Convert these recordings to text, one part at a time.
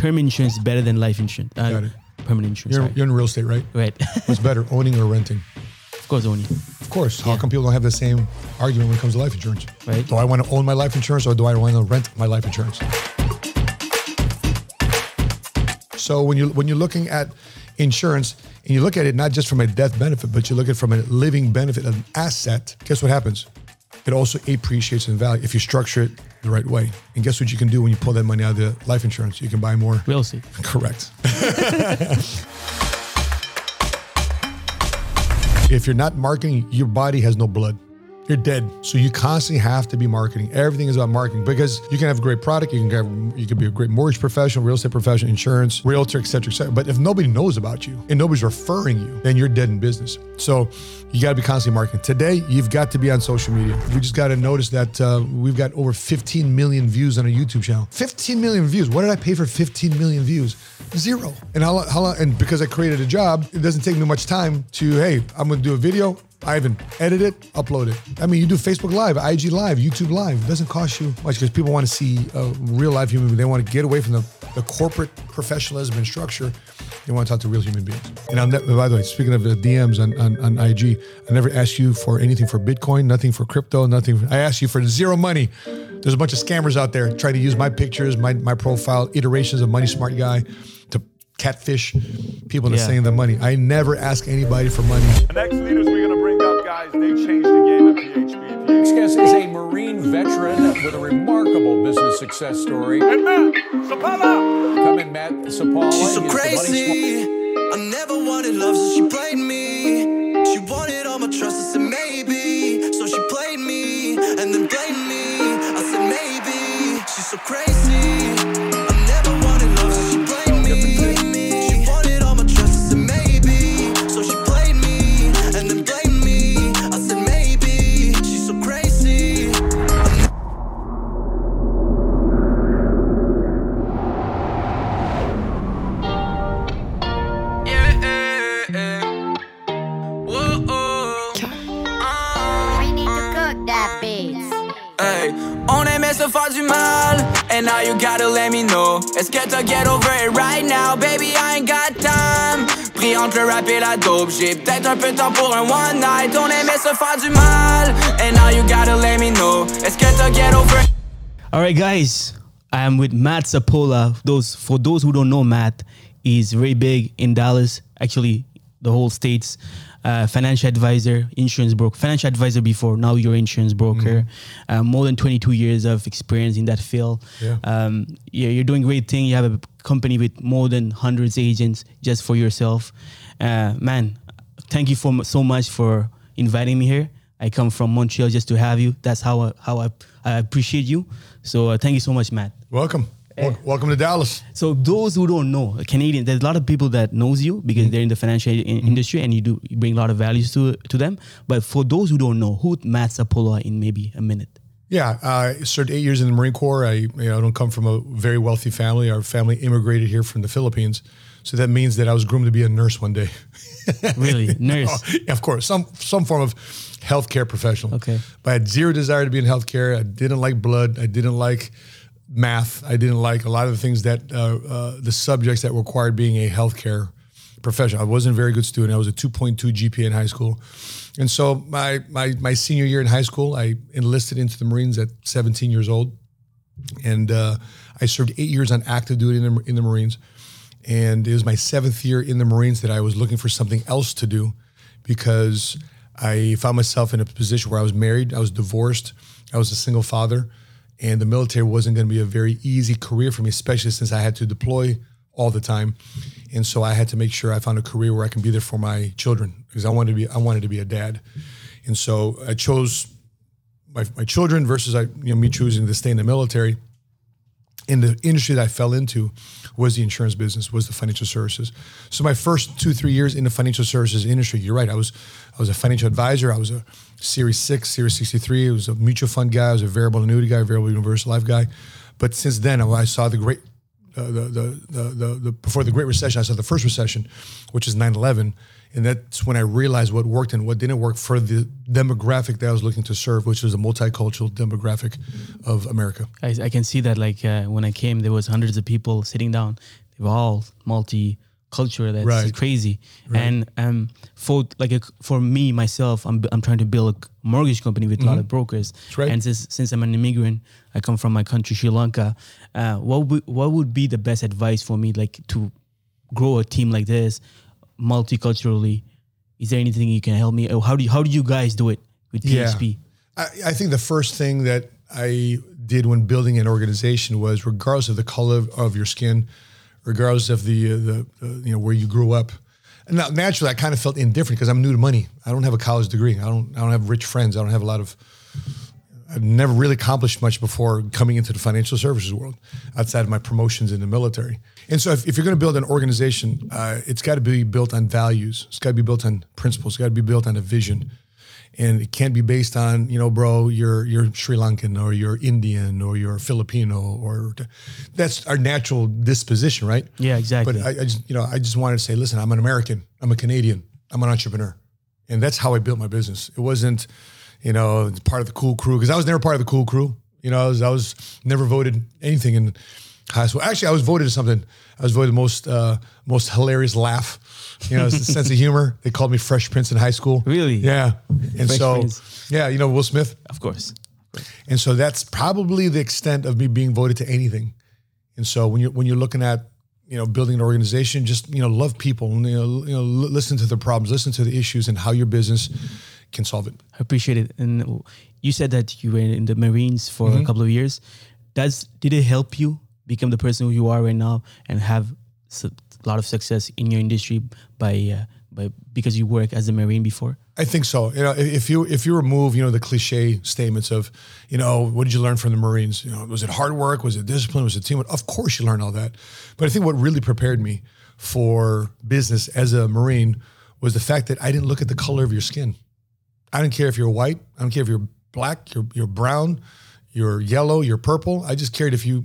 term insurance is better than life insurance. Uh, Got it. Permanent insurance. You're, sorry. you're in real estate, right? right. What's better, owning or renting? of course, owning. Of course. How Yeah. come people don't have the same argument when it comes to life insurance? Right. Do I want to own my life insurance or do I want to rent my life insurance? So when you when you're looking at insurance and you look at it not just from a death benefit, but you look at it from a living benefit, an asset, guess what happens? It also appreciates in value if you structure it the right way. And guess what you can do when you pull that money out of the life insurance? You can buy more. Real estate. Correct. if you're not marketing, your body has no blood. You're dead. So you constantly have to be marketing. Everything is about marketing because you can have a great product, you can have, you can be a great mortgage professional, real estate professional, insurance, realtor, et cetera, et cetera. But if nobody knows about you and nobody's referring you, then you're dead in business. So you got to be constantly marketing. Today, you've got to be on social media. We just got to notice that uh, we've got over 15 million views on our YouTube channel. 15 million views. What did I pay for 15 million views? Zero. And how, how and because I created a job, it doesn't take me much time to, hey, I'm going to do a video. I even edit it, upload it. I mean, you do Facebook Live, IG Live, YouTube Live. It doesn't cost you much because people want to see a real life human being. They want to get away from the, the corporate professionalism and structure. They want to talk to real human beings. And I'll ne- by the way, speaking of the DMs on, on, on IG, I never asked you for anything for Bitcoin, nothing for crypto, nothing. I asked you for zero money. There's a bunch of scammers out there trying to use my pictures, my, my profile, iterations of Money Smart Guy to catfish people into Yeah. sending them money. I never ask anybody for money. The next leaders we're guys, they changed the game at PHP. Next guest is a Marine veteran with a remarkable business success story. And Matt Sapaula. Come in, Matt Sapaula. She's so He is the Money crazy. I never wanted love, so she played me. She wanted all my trust, I said maybe. So she played me and then blamed me. I said maybe. She's so crazy. Est-ce que t'as get over it right now, baby? I ain't got time. Pris entre le rap et la dope, j'ai peut-être un peu de temps pour un one night. On aimait se faire du mal, and now you gotta let me know. Est-ce que t'as get over it? All right, guys. I am with Matt Sapaula. Those for those who don't know, Matt is very big in Dallas. Actually, the whole states. Uh, financial advisor, insurance broker, financial advisor before. Now you're insurance broker. Uh, more than 22 years of experience in that field. Yeah. Um, yeah, you're doing great thing. You have a company with more than hundreds agents just for yourself. Uh, man, thank you for so much for inviting me here. I come from Montreal just to have you. That's how I, how I, I appreciate you. So uh, thank you so much, Matt. Welcome. Wel- eh. Welcome to Dallas. So those who don't know Canadian, there's a lot of people that knows you because mm-hmm. they're in the financial in- mm-hmm. industry and you do you bring a lot of values to to them. But for those who don't know, who Matt Sapaula in maybe a minute. Yeah, uh, I served eight years in the Marine Corps. I, you know, I don't come from a very wealthy family. Our family immigrated here from the Philippines, so that means that I was groomed to be a nurse one day. Really, nurse. Oh, yeah, of course, some some form of healthcare professional. Okay. but I had zero desire to be in healthcare. I didn't like blood. I didn't like math. I didn't like a lot of the things that uh, uh, the subjects that required being a healthcare professional. I wasn't a very good student. I was a 2.2 GPA in high school. And so my, my, my senior year in high school, I enlisted into the Marines at 17 years old. And uh, I served eight years on active duty in the, in the Marines. And it was my seventh year in the Marines that I was looking for something else to do because I found myself in a position where I was married, I was divorced, I was a single father, and the military wasn't going to be a very easy career for me, especially since I had to deploy all the time. And so I had to make sure I found a career where I can be there for my children because I wanted to be I wanted to be a dad. And so I chose my, my children versus I, you know, me choosing to stay in the military. In the industry that I fell into was the insurance business, was the financial services. So my first two, three years in the financial services industry, you're right. I was I was a financial advisor. I was a Series Six, Series 63. I was a mutual fund guy. I was a variable annuity guy, variable universal life guy. But since then, I saw the great uh, the, the, the, the, the, before the Great Recession, I saw the first recession, which is 9 11. And that's when I realized what worked and what didn't work for the demographic that I was looking to serve, which was a multicultural demographic of America. I, I can see that. Like uh, when I came, there was hundreds of people sitting down. They were all multicultural. That's Right. crazy. And um, for like a, for me myself, I'm I'm trying to build a mortgage company with a lot of brokers. Mm-hmm. right. And since since I'm an immigrant, I come from my country, Sri Lanka. Uh, what would what would be the best advice for me, like to grow a team like this, multiculturally? Is there anything you can help me? How do you, how do you guys do it with PHP? I, I think the first thing that I did when building an organization was, regardless of the color of, of your skin, regardless of the, uh, the uh, you know where you grew up, and now, naturally I kind of felt indifferent because I'm new to money. I don't have a college degree. I don't I don't have rich friends. I don't have a lot of. I've never really accomplished much before coming into the financial services world, outside of my promotions in the military. And so, if, if you're going to build an organization, uh, it's got to be built on values. It's got to be built on principles. It's got to be built on a vision and it can't be based on you know bro you're you're sri lankan or you're indian or you're filipino or that's our natural disposition right Yeah, exactly. but I, I just you know i just wanted to say listen i'm an american i'm a canadian i'm an entrepreneur and that's how i built my business it wasn't you know part of the cool crew because i was never part of the cool crew you know i was, I was never voted anything in high school actually i was voted something i was voted most uh, most hilarious laugh you know sense of humor they called me fresh prince in high school Really? yeah and Fresh so Prince. yeah you know will smith Of course. and so that's probably the extent of me being voted to anything. And so when you're when you're looking at you know building an organization, just you know love people, and, you know, you know listen to the problems, listen to the issues, and how your business can solve it. I appreciate it. And you said that you were in the Marines for Mm-hmm. a couple of years. Does did it help you become the person who you are right now and have a lot of success in your industry by uh, by because you work as a Marine before? I think so. You know, if if you if you remove you know the cliche statements of, you know, what did you learn from the Marines? You know, was it hard work? Was it discipline? Was it teamwork? Of course, you learn all that. But I think what really prepared me for business as a Marine was the fact that I didn't look at the color of your skin. I don't care if you're white. I don't care if you're black. You're you're brown. You're yellow. You're purple. I just cared if you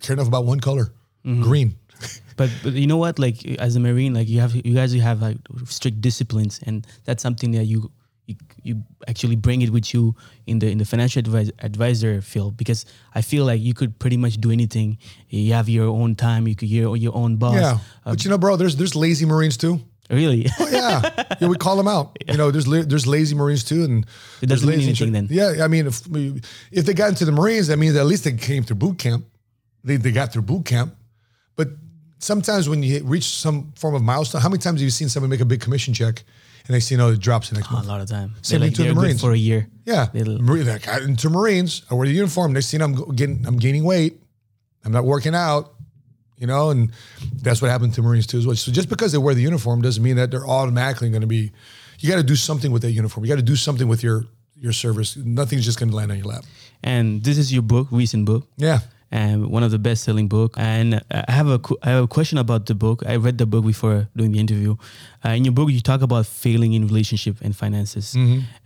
cared enough about one color, green. But but you know what? Like as a Marine, like you have you guys you have like strict disciplines, and that's something that you you, you actually bring it with you in the in the financial advis- advisor field because I feel like you could pretty much do anything. You have your own time. You could your your own boss. Yeah, Uh, but you know, bro, there's there's lazy Marines too. Really. Oh, yeah, yeah, we call them out. You know, there's there's lazy Marines too, and It there's doesn't mean anything then. Yeah, I mean, if we, if they got into the Marines, that means at least they came through boot camp. They they got through boot camp, but sometimes when you reach some form of milestone, how many times have you seen someone make a big commission check and they see, you know, it drops the next oh, a month? lot of time. Same thing to the Marines. for a year. Yeah, Marine, like, I- into Marines, I wear the uniform. Next thing I'm getting, I'm gaining weight. I'm not working out, you know, and that's what happened to Marines too as well. So just because they wear the uniform doesn't mean that they're automatically going to be. You got to do something with that uniform. You got to do something with your your service. Nothing's just going to land on your lap. And this is your book, recent book. Yeah. and one of the best selling book. And I have a I have a question about the book. I read the book before doing the interview. Uh, in your book, you talk about failing in relationship and finances,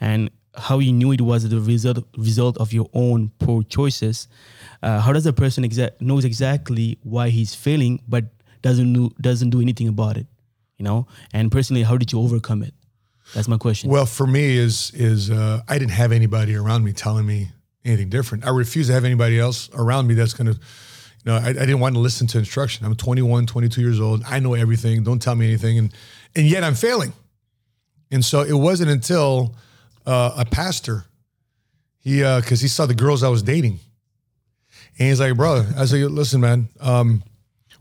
and how you knew it was the result result of your own poor choices. Uh, how does a person knows exactly why he's failing, but doesn't know, doesn't do anything about it? You know. And personally, how did you overcome it? That's my question. Well, for me is is uh, I didn't have anybody around me telling me anything different. I refuse to have anybody else around me that's going to, you know, I, I didn't want to listen to instruction. I'm 21, 22 years old. I know everything. Don't tell me anything, and and yet I'm failing. And so it wasn't until uh, a pastor, he because he saw the girls I was dating, and he's like, brother, I said, listen, man, um,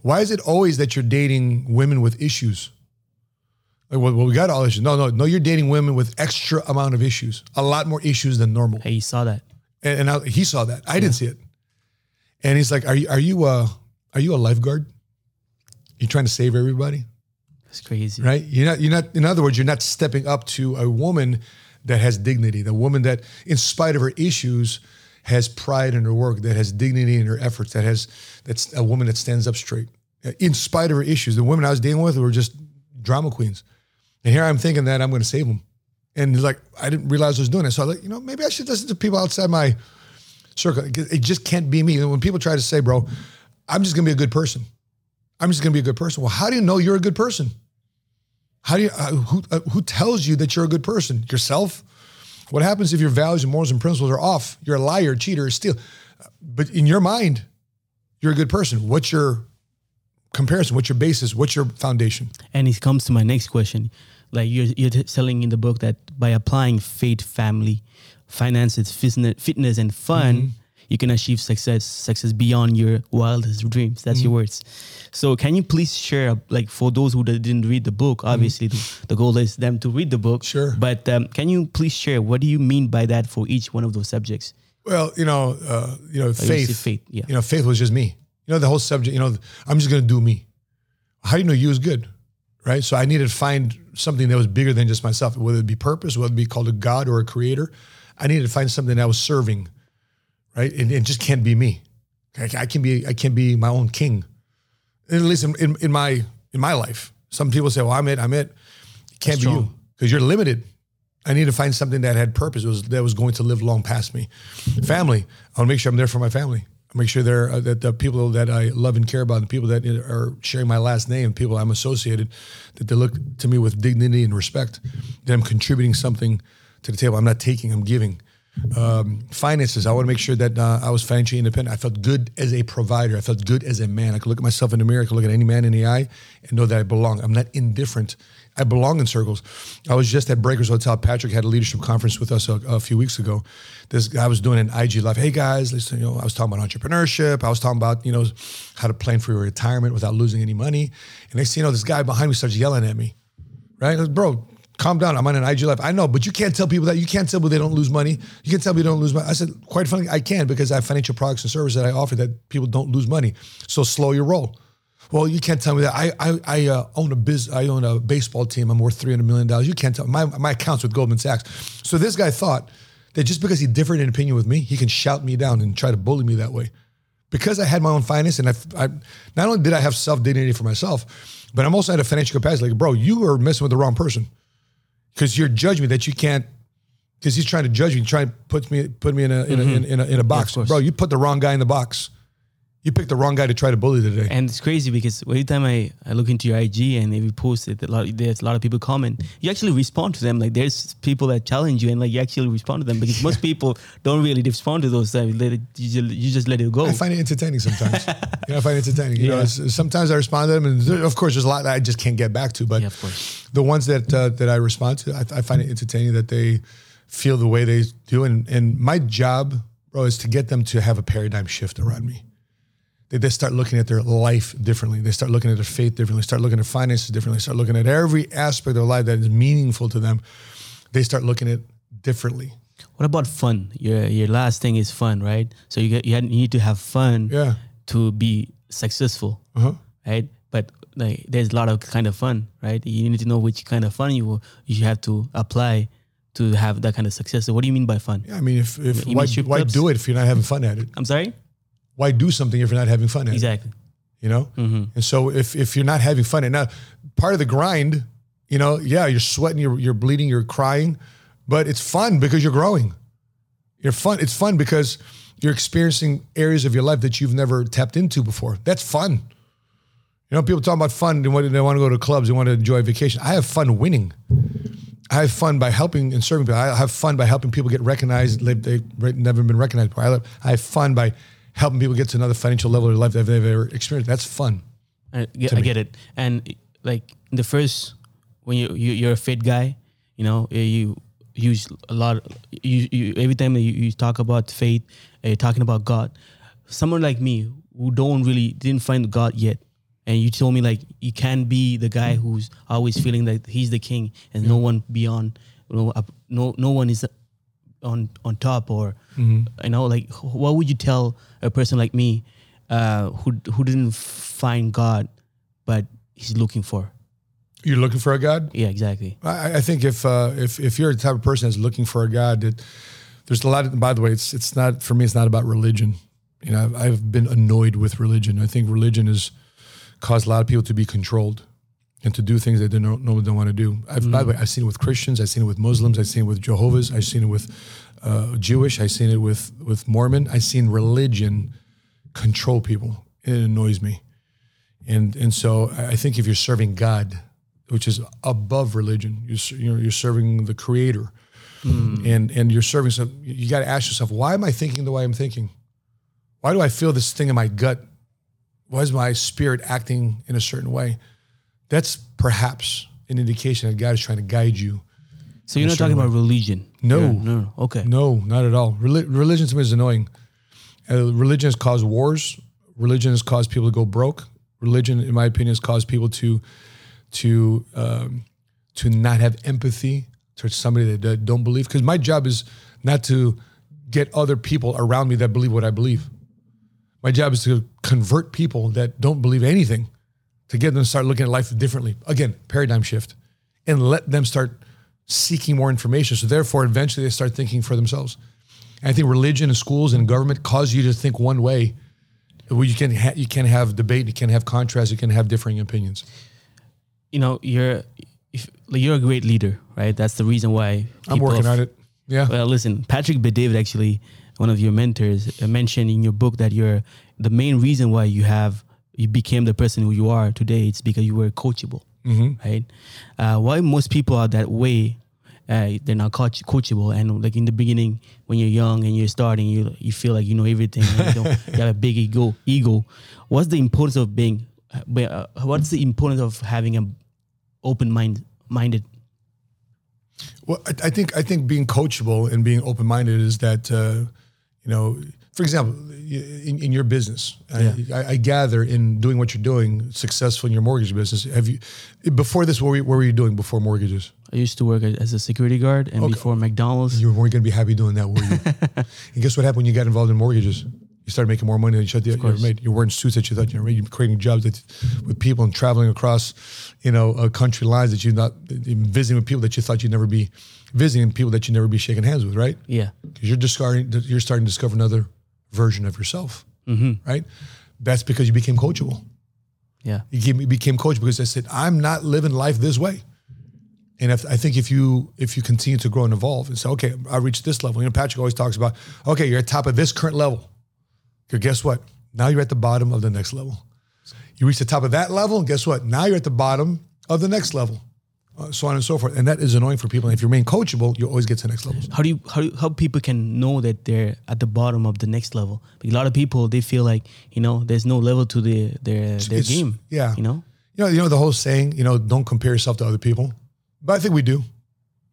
why is it always that you're dating women with issues? Like, well, well, we got all issues. No, no, no. You're dating women with extra amount of issues, a lot more issues than normal. hey, you saw that. And, and I, he saw that. I didn't see it. And he's like, "Are you are you uh are you a lifeguard? You're trying to save everybody, It's crazy. right? You're not. You're not. In other words, you're not stepping up to a woman that has dignity, the woman that, in spite of her issues, has pride in her work, that has dignity in her efforts, that has that's a woman that stands up straight, in spite of her issues. The women I was dealing with were just drama queens, and here I'm thinking that I'm going to save them. And like, I didn't realize I was doing it. So I like, you know, maybe I should listen to people outside my circle. It just can't be me. And when people try to say, bro, I'm just gonna be a good person. I'm just going to be a good person. Well, how do you know you're a good person? How do you, uh, who, uh, who tells you that you're a good person? Yourself? What happens if your values and morals and principles are off? You're a liar, cheater, steal. But in your mind, you're a good person. What's your comparison? What's your basis? What's your foundation? And it comes to my next question. Like you're, you're telling in the book that by applying faith, family, finances, fitness, fitness and fun, mm-hmm. You can achieve success, success beyond your wildest dreams. That's your words. So can you please share, like for those who didn't read the book, obviously the, the goal is them to read the book. Sure. But um, can you please share what do you mean by that for each one of those subjects? Well, you know, uh, you know, faith. faith, yeah. You know, faith was just me. You know, the whole subject. You know, I'm just going to do me. How do you know you is good, right? So I needed to find something that was bigger than just myself, whether it be purpose, whether it be called a God or a creator. I needed to find something that was serving, right? And it just can't be me. I, I can be. I can be my own king. At least in, in, in my in my life. Some people say, "Well, I'm it. I'm it." It can't That's be you because you're limited. I need to find something that had purpose, was that was going to live long past me. Family, I want to make sure I'm there for my family. I make sure they're uh, that the people that I love and care about, the people that are sharing my last name, people I'm associated, that they look to me with dignity and respect. That I'm contributing something to the table. I'm not taking. I'm giving. Um, finances, I want to make sure that uh, I was financially independent. I felt good as a provider. I felt good as a man. I could look at myself in the mirror. I could look at any man in the eye and know that I belong. I'm not indifferent. I belong in circles. I was just at Breakers Hotel. Patrick had a leadership conference with us a, a few weeks ago. This guy was doing an IG live. Hey guys, listen, you know, I was talking about entrepreneurship. I was talking about you know how to plan for your retirement without losing any money. And next thing you know, this guy behind me starts yelling at me. Right, bro, calm down. I'm on an IG live. I know, but you can't tell people that. You can't tell people they don't lose money. You can't tell people they don't lose money. I said, quite frankly, I can because I have financial products and services that I offer that people don't lose money. So slow your roll. Well, you can't tell me that. I I, I uh, own a biz. I own a baseball team. I'm worth three hundred million dollars. You can't tell my my accounts with Goldman Sachs. So this guy thought that just because he differed in opinion with me, he can shout me down and try to bully me that way. Because I had my own finance and I, I not only did I have self dignity for myself, but I'm also at a financial capacity. Like, bro, you are messing with the wrong person because you're judging me that you can't. Because he's trying to judge me, trying to put me put me in a in, a, in, in a in a box, course. bro. You put the wrong guy in the box. You picked the wrong guy to try to bully today. And it's crazy because every time I, I look into your IG and every post it, a lot there's a lot of people comment. You actually respond to them. Like there's people that challenge you and like you actually respond to them because most people don't really respond to those. Let it, you, just, you just let it go. I find it entertaining sometimes. you know, I find it entertaining. You know, Yeah. it's- sometimes I respond to them, and there- of course, there's a lot that I just can't get back to. But Yeah, the ones that uh, that I respond to, I, I find it entertaining that they feel the way they do. And and my job, bro, is to get them to have a paradigm shift around me. They, they start looking at their life differently. They start looking at their faith differently. Start looking at finances differently. Start looking at every aspect of their life that is meaningful to them. They start looking at differently. What about fun? Your your last thing is fun, right? So you get, you need to have fun Yeah. to be successful, Uh-huh. right? But like there's a lot of kind of fun, right? You need to know which kind of fun you you have to apply to have that kind of success. So what do you mean by fun? Yeah, I mean, if, if You why, why do it if you're not having fun at it? I'm sorry. Why do something if you're not having fun at it? Exactly. you know mm-hmm. and so if if you're not having fun and now part of the grind you know yeah you're sweating you're, you're bleeding you're crying but it's fun because you're growing you're fun it's fun because you're experiencing areas of your life that you've never tapped into before that's fun you know people talk about fun they want, they want to go to clubs they want to enjoy vacation i have fun winning I have fun by helping and serving people. I have fun by helping people get recognized. They've, they've never been recognized before. I have fun by helping people get to another financial level of their life that they've ever experienced. That's fun. I get, I get it. And like the first, when you, you you're a fit guy, you know eh, you use a lot. You, you every time you, you talk about faith, uh, you're talking about God. Someone like me who don't really didn't find God yet, and you told me like you can be the guy who's always feeling that he's the king and no one beyond, up- no no one is on on top or you know like what would you tell a person like me uh who who didn't find god but he's looking for You're looking for a God. yeah exactly I, I think if uh, if if you're the type of person that's looking for a God, that there's a lot. Of, by the way, it's it's not for me. It's not about religion. You know, I've, I've been annoyed with religion. I think religion has caused a lot of people to be controlled and to do things they don't normally don't want to do. I've, By the way, I've seen it with Christians. I've seen it with Muslims. I've seen it with Jehovah's. I've seen it with uh, Jewish. I've seen it with with Mormon. I've seen religion control people. It annoys me. and and so I think if you're serving God, which is above religion, you're you're, you're serving the Creator, and and you're serving some. You got to ask yourself, why am I thinking the way I'm thinking? Why do I feel this thing in my gut? Why is my spirit acting in a certain way? That's perhaps an indication that God is trying to guide you. So you're not talking about religion. No. Yeah, no. Okay. No, not at all. Reli- religion to me is annoying. Uh, religion has caused wars. Religion has caused people to go broke. Religion, in my opinion, has caused people to to um, to not have empathy towards somebody that, that don't believe. Because my job is not to get other people around me that believe what I believe. My job is to convert people that don't believe anything, to get them to start looking at life differently. Again, paradigm shift, and let them start seeking more information. So therefore, eventually they start thinking for themselves. And I think religion and schools and government cause you to think one way. Where you can ha- you can have debate, you can have contrast, you can have differing opinions. You know, you're if, like, you're a great leader, right? That's the reason why I'm working of- on it. Yeah. Well, listen, Patrick Bet-David, actually, one of your mentors, uh, mentioned in your book that you're the main reason why you have you became the person who you are today. It's because you were coachable, right? Uh, why most people are that way? Uh, they're not coach- coachable, and like in the beginning, when you're young and you're starting, you you feel like you know everything. and you, don't- you have a big ego. Ego. What's the importance of being? Uh, uh, what's the importance of having a open mind minded? Well, I, I think I think being coachable and being open minded is that uh, you know, for example, in, in your business, I, I, I gather in doing what you're doing, successful in your mortgage business. Have you before this? What were you, what were you doing before mortgages? I used to work as a security guard, and before McDonald's. You weren't going to be happy doing that, were you? and guess what happened when you got involved in mortgages? You started making more money than you should. You ever made. You're wearing suits that you thought you were made. You're creating jobs that, with people and traveling across, you know, uh, country lines that you're not visiting with people that you thought you'd never be visiting, people that you'd never be shaking hands with, right? Yeah. because you're discarding you're starting to discover another version of yourself mm-hmm. right? That's because you became coachable. Yeah. you became, coach because i said i'm not living life this way. And if, i think if you if you continue to grow and evolve and say okay i reached this level. You know patrick always talks about okay you're at top of this current level. Okay guess what? Now you're at the bottom of the next level. You reach the top of that level and guess what? Now you're at the bottom of the next level uh, so on and so forth and that is annoying for people and if you remain coachable you always get to the next level How do you how do how people can know that they're at the bottom of the next level? Because a lot of people they feel like you know there's no level to the their their it's- game. yeah. You know. You know, you know the whole saying, you know, don't compare yourself to other people. But I think we do.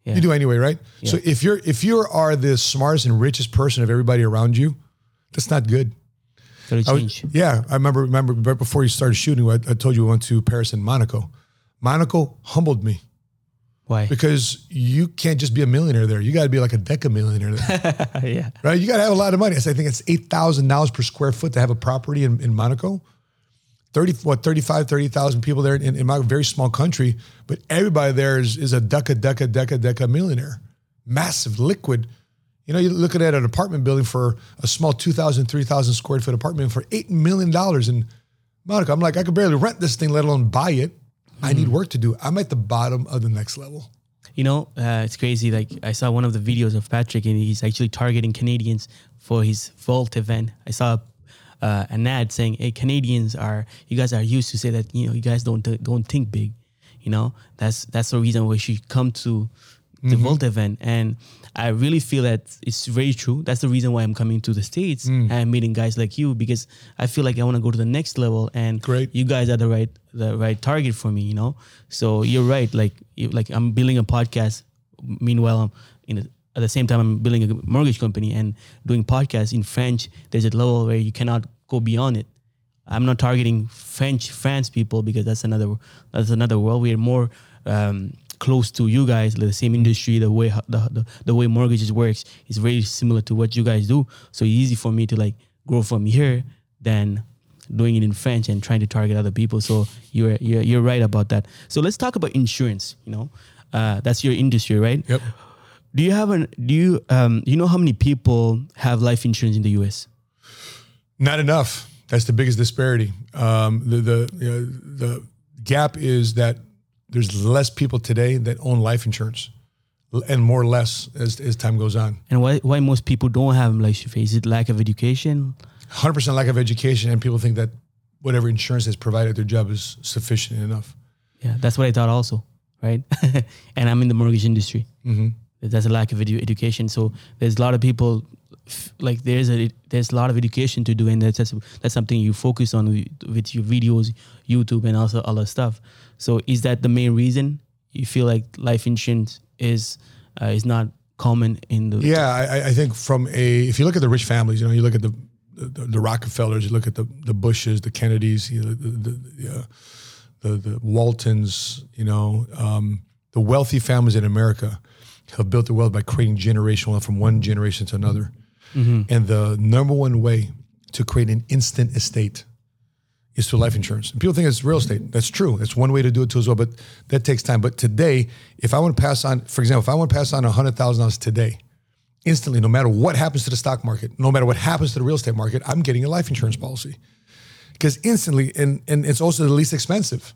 Yeah. You do anyway, right? So if you're if you are the smartest and richest person of everybody around you, that's not good. I was- yeah, I remember remember right before you started shooting, I, I told you we went to Paris and Monaco. Monaco humbled me Why? because you can't just be a millionaire there. You got to be like a deca millionaire there, yeah. right? You got to have a lot of money. I think it's eight thousand dollars per square foot to have a property in, in Monaco. 30 what 35 30,000 people there in, in my very small country but everybody there is, is a deca deca deca deca millionaire massive liquid you know you're looking at an apartment building for a small 2,000 3,000 square foot apartment for 8 million dollars in Monaco I'm like I could barely rent this thing let alone buy it I need work to do I'm at the bottom of the next level You know, uh, it's crazy. Like I saw one of the videos of Patrick, and he's actually targeting Canadians for his Vault event. I saw uh, an ad saying, "Hey, Canadians are you guys are used to say that you know you guys don't don't think big." You know, that's that's the reason why she come to the Mm-hmm. Vault event, and I really feel that it's very true. That's the reason why I'm coming to the states Mm. and meeting guys like you because I feel like I want to go to the next level, and Great. you guys are the right the right target for me. You know, so you're right. Like you, like I'm building a podcast. Meanwhile, I'm in a, at the same time I'm building a mortgage company and doing podcasts in French. There's a level where you cannot go beyond it. I'm not targeting French France people because that's another that's another world. We're more um, close to you guys, like the same industry. The way the, the the way mortgages works is very similar to what you guys do. So it's easy for me to like grow from here than doing it in French and trying to target other people. So you're you're, you're right about that. So let's talk about insurance. You know, uh, that's your industry, right? Yep. Do you have an do you um you know how many people have life insurance in the U.S. Not enough. That's the biggest disparity. Um, the the you know, the gap is that there's less people today that own life insurance, and more or less as, as time goes on. And why why most people don't have life insurance? Is it lack of education? Hundred percent lack of education, and people think that whatever insurance has provided their job is sufficient enough. Yeah, that's what I thought also, right? and I'm in the mortgage industry. Mm-hmm. There's a lack of edu- education, so there's a lot of people. Like there's a there's a lot of education to do, and that's that's, something you focus on with, your videos, YouTube, and also other stuff. So is that the main reason you feel like life insurance is uh, is not common in the Yeah, I, I- I think from a if you look at the rich families, you know, you look at the the, the Rockefellers, you look at the the Bushes, the Kennedys, you know, the the, the, uh, the, the Waltons, you know, um, the wealthy families in America have built their wealth by creating generational wealth from one generation to another. Mm-hmm. And the number one way to create an instant estate is through life insurance. And people think it's real estate. That's true. That's one way to do it too as well, but that takes time. But today, if I want to pass on, for example, if I want to pass on hundred thousand dollars today, instantly, no matter what happens to the stock market, no matter what happens to the real estate market, I'm getting a life insurance policy. Because instantly, and and it's also the least expensive.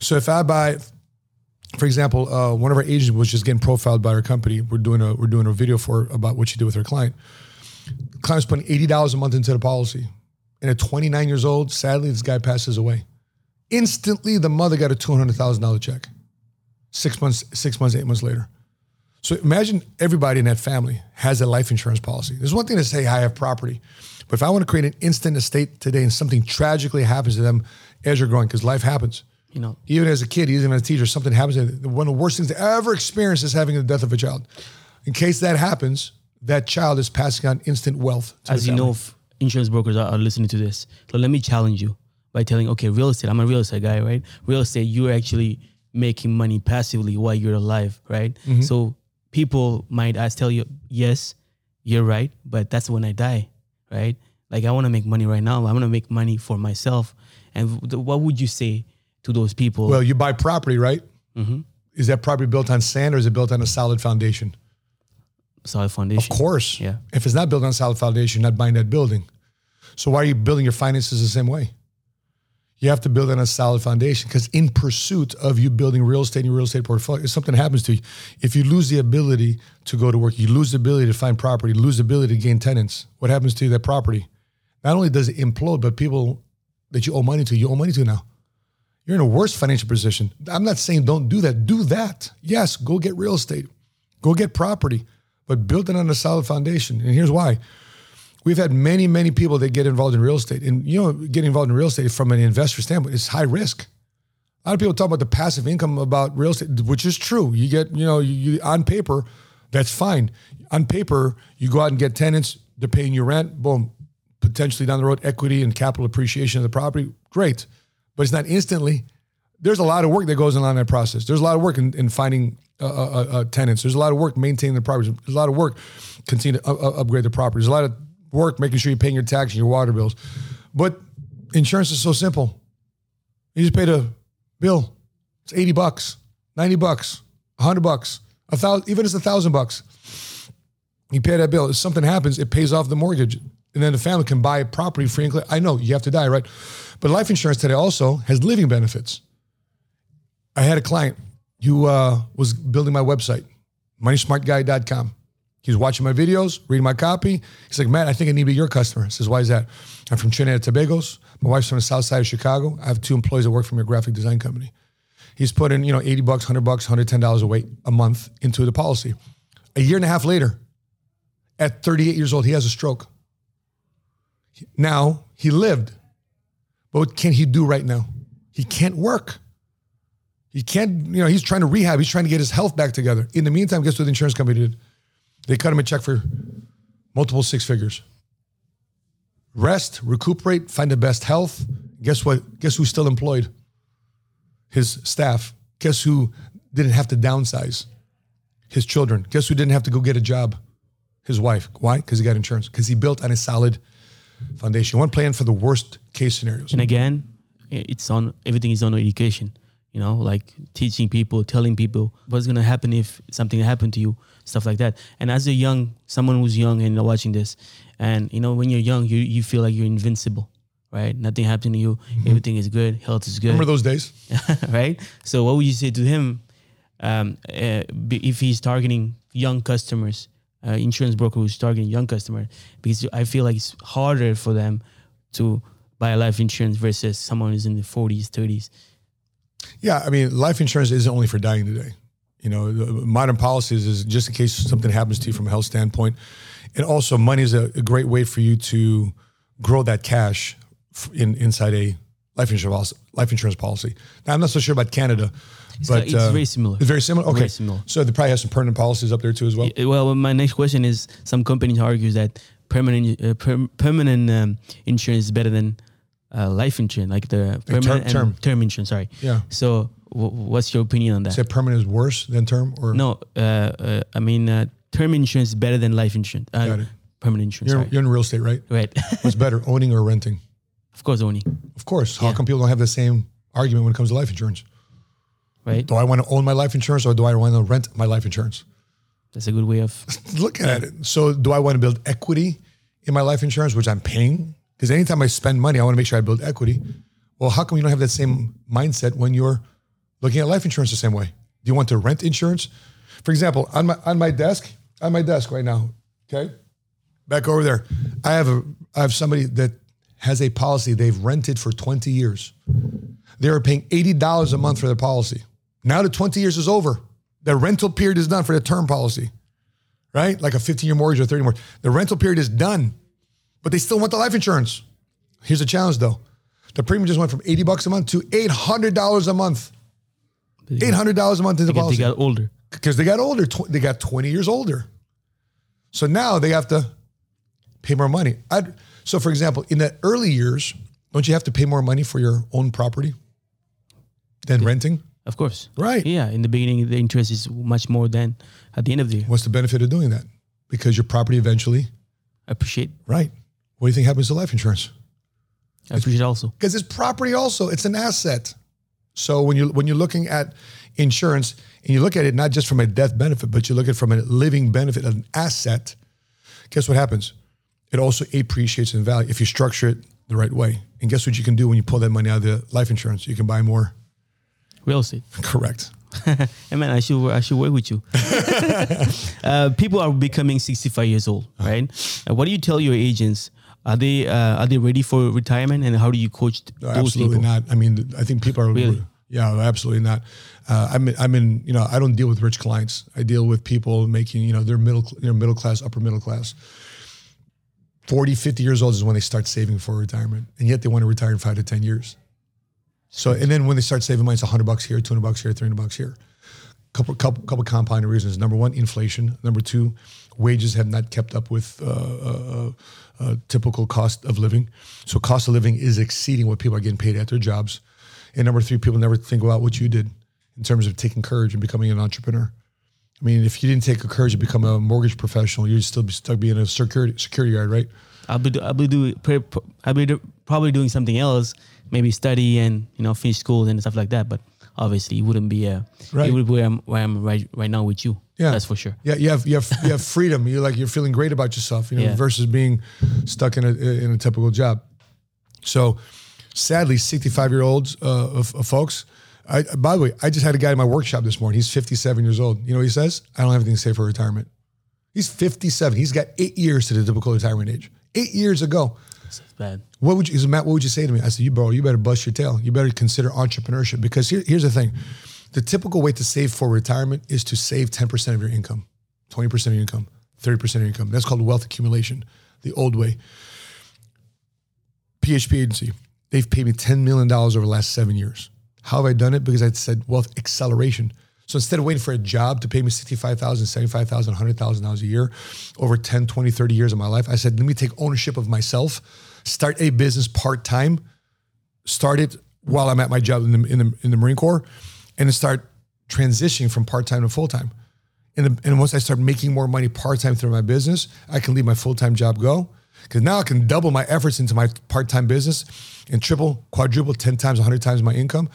So if I buy, for example, uh, one of our agents was just getting profiled by our company. We're doing a we're doing a video for about what she did with her client. Client's putting eighty dollars a month into the policy, and at 29 years old, sadly, this guy passes away. Instantly, the mother got a two hundred thousand dollar check. Six months, six months, eight months later. So imagine everybody in that family has a life insurance policy. There's one thing to say I have property, but if I want to create an instant estate today and something tragically happens to them as you're growing, because life happens. You know Even as a kid, even as a teacher, something happens. One of the worst things to ever experience is having the death of a child. In case that happens, that child is passing on instant wealth. To as you know, if insurance brokers are, are listening to this. So let me challenge you by telling, okay, real estate. I'm a real estate guy, right? Real estate, you're actually making money passively while you're alive, right? Mm-hmm. So people might ask, tell you, yes, you're right, but that's when I die, right? Like I want to make money right now. I want to make money for myself. And th- what would you say to those people? Well, you buy property, right? Mm-hmm. Is that property built on sand or is it built on a solid foundation? solid foundation. Of course. Yeah. If it's not built on a solid foundation, you're not buying that building. So why are you building your finances the same way? You have to build on a solid foundation because in pursuit of you building real estate in your real estate portfolio, if something happens to you, if you lose the ability to go to work, you lose the ability to find property, you lose the ability to gain tenants, what happens to that property? Not only does it implode, but people that you owe money to, you owe money to now. You're in a worse financial position. I'm not saying don't do that. Do that. Yes, go get real estate, go get property, but build it on a solid foundation. And here's why. We've had many, many people that get involved in real estate. And you know, getting involved in real estate from an investor standpoint is high risk. A lot of people talk about the passive income about real estate, which is true. You get, you know, you, you on paper, that's fine. On paper, you go out and get tenants, they're paying you rent, boom, potentially down the road, equity and capital appreciation of the property, great. But it's not instantly. There's a lot of work that goes on in that process. There's a lot of work in, in finding uh, uh, uh, tenants. There's a lot of work maintaining the properties. There's a lot of work continue to uh, uh, upgrade the property. There's a lot of work making sure you're paying your tax and your water bills. But insurance is so simple. You just pay the bill. It's 80 bucks, 90 bucks, 100 bucks, a thousand, even if it's a thousand bucks. You pay that bill. If something happens, it pays off the mortgage. And then the family can buy property free and clear. I know you have to die, right? But life insurance today also has living benefits. I had a client who uh, was building my website, moneysmartguy.com. He was watching my videos, reading my copy. He's like, Matt, I think I need to be your customer. I says, why is that? I'm from Trinidad and Tobago's. My wife's from the south side of Chicago. I have two employees that work for my graphic design company. He's put in, you know, 80 bucks, 100 bucks, $110 a wait a month into the policy. A year and a half later, at 38 years old, he has a stroke. Now, he lived. But what can he do right now? He can't work. He can't, you know, he's trying to rehab. He's trying to get his health back together. In the meantime, guess what the insurance company did? They cut him a check for multiple six figures. Rest, recuperate, find the best health. Guess what? Guess who's still employed? His staff. Guess who didn't have to downsize? His children. Guess who didn't have to go get a job? His wife. Why? Because he got insurance. Because he built on a solid foundation. One plan for the worst case scenarios. And again, it's on everything is on education. You know, like teaching people, telling people what's gonna happen if something happened to you, stuff like that. And as a young, someone who's young and watching this, and you know, when you're young, you you feel like you're invincible, right? Nothing happened to you. Everything is good. Health is good. Remember those days? right? So what would you say to him um, uh, if he's targeting young customers, uh, insurance broker who's targeting young customers? Because I feel like it's harder for them to buy a life insurance versus someone who's in the 40s, 30s? Yeah, I mean, life insurance isn't only for dying today. You know, modern policies is just in case something happens to you from a health standpoint, and also money is a, a great way for you to grow that cash in inside a life insurance life insurance policy. Now, I'm not so sure about Canada, but it's very similar. It's very similar. Okay, Very similar. so they probably have some permanent policies up there too as well. Uh, Well, my next question is: Some companies argue that permanent uh, per, permanent um, insurance is better than uh, life insurance, like the term- permanent and term. term insurance. Sorry. Yeah. So, w- what's your opinion on that? Say permanent is worse than term, or no, uh, uh, I mean uh, term insurance is better than life insurance. Uh, Got it. Permanent insurance. you're, you're in real estate, right? right. What's better, owning or renting? of course, owning. Of course. How Yeah. come people don't have the same argument when it comes to life insurance? Right. Do I want to own my life insurance or do I want to rent my life insurance? That's a good way of. looking at it. So, do I want to build equity in my life insurance, which I'm paying? Because anytime I spend money, I want to make sure I build equity. Well, how come you don't have that same mindset when you're looking at life insurance the same way? Do you want to rent insurance? For example, on my on my desk, on my desk right now, okay, back over there, I have a I have somebody that has a policy they've rented for 20 years. They are paying $80 a month for their policy. Now the 20 years is over. The rental period is done for the term policy right? Like a 15 year mortgage or 30 mortgage. The rental period is done, but they still want the life insurance. Here's the challenge though. The premium just went from 80 bucks a month to $800 a month. $800 a month in the Because they got older. because they got older. Tw- they got 20 years older. So now they have to pay more money. I'd, so, for example, in the early years, don't you have to pay more money for your own property than renting? Of course. Right. Yeah. In the beginning, the interest is much more than at the end of the year. What's the benefit of doing that? Because your property eventually, Appreciate. right? What do you think happens to life insurance? I Appreciate also. because it's property also it's an asset so when you when you're looking at insurance and you look at it not just from a death benefit but you look at it from a living benefit an asset guess what happens it also appreciates in value if you structure it the right way and guess what you can do when you pull that money out of the life insurance you can buy more Real estate. correct Hey man, I should I should work with you. uh, people are becoming 65 years old, Uh-huh. right? Uh, what do you tell your agents? Are they uh, are they ready for retirement, and how do you coach No, those absolutely people? not. I mean, I think people are Really? Yeah, absolutely not. Uh, I'm in, I'm in. You know, I don't deal with rich clients. I deal with people making. You know, they're middle. You know, middle class, upper middle class. 40, 50 years old is when they start saving for retirement, and yet they want to retire in five to ten years. So, and then when they start saving money, it's 100 bucks here, 200 bucks here, 300 bucks here. Couple, couple, couple compounding reasons. Number one, inflation. Number two, wages have not kept up with uh, uh, uh, typical cost of living. So, cost of living is exceeding what people are getting paid at their jobs. And number three, people never think about what you did in terms of taking courage and becoming an entrepreneur. I mean, if you didn't take the courage to become a mortgage professional, you'd still be stuck being a security security guard, right? I'll be I'll be doing I'll be do- probably doing something else, maybe study and you know finish school and stuff like that. But obviously, it wouldn't be uh, Right. it would be where I'm where I'm right right now with you. Yeah, that's for sure. Yeah, you have you have you have freedom. You're like you're feeling great about yourself, you know, Yeah. versus being stuck in a in a typical job. So, sadly, 65 year olds uh, of, of folks. I, by the way, I just had a guy in my workshop this morning. He's 57 years old. You know what he says? I don't have anything to say for retirement. He's 57. He's got eight years to the typical retirement age. Eight years ago. Bad. What would you, Matt? What would you say to me? I said, "You bro, you better bust your tail. You better consider entrepreneurship because here, here's the thing: the typical way to save for retirement is to save ten percent of your income, twenty percent of your income, thirty percent of your income. That's called wealth accumulation, the old way. PHP agency, they've paid me ten million dollars over the last seven years. How have I done it? Because I said wealth acceleration. So instead of waiting for a job to pay me $65,000, $75,000, $100,000 a year over 10, 20, 30 years of my life, I said, let me take ownership of myself, start a business part time, start it while I'm at my job in the, in the, in the Marine Corps, and start transitioning from part time to full time. And, and once I start making more money part time through my business, I can leave my full time job go. Because now I can double my efforts into my part time business and triple, quadruple, 10 times, 100 times my income.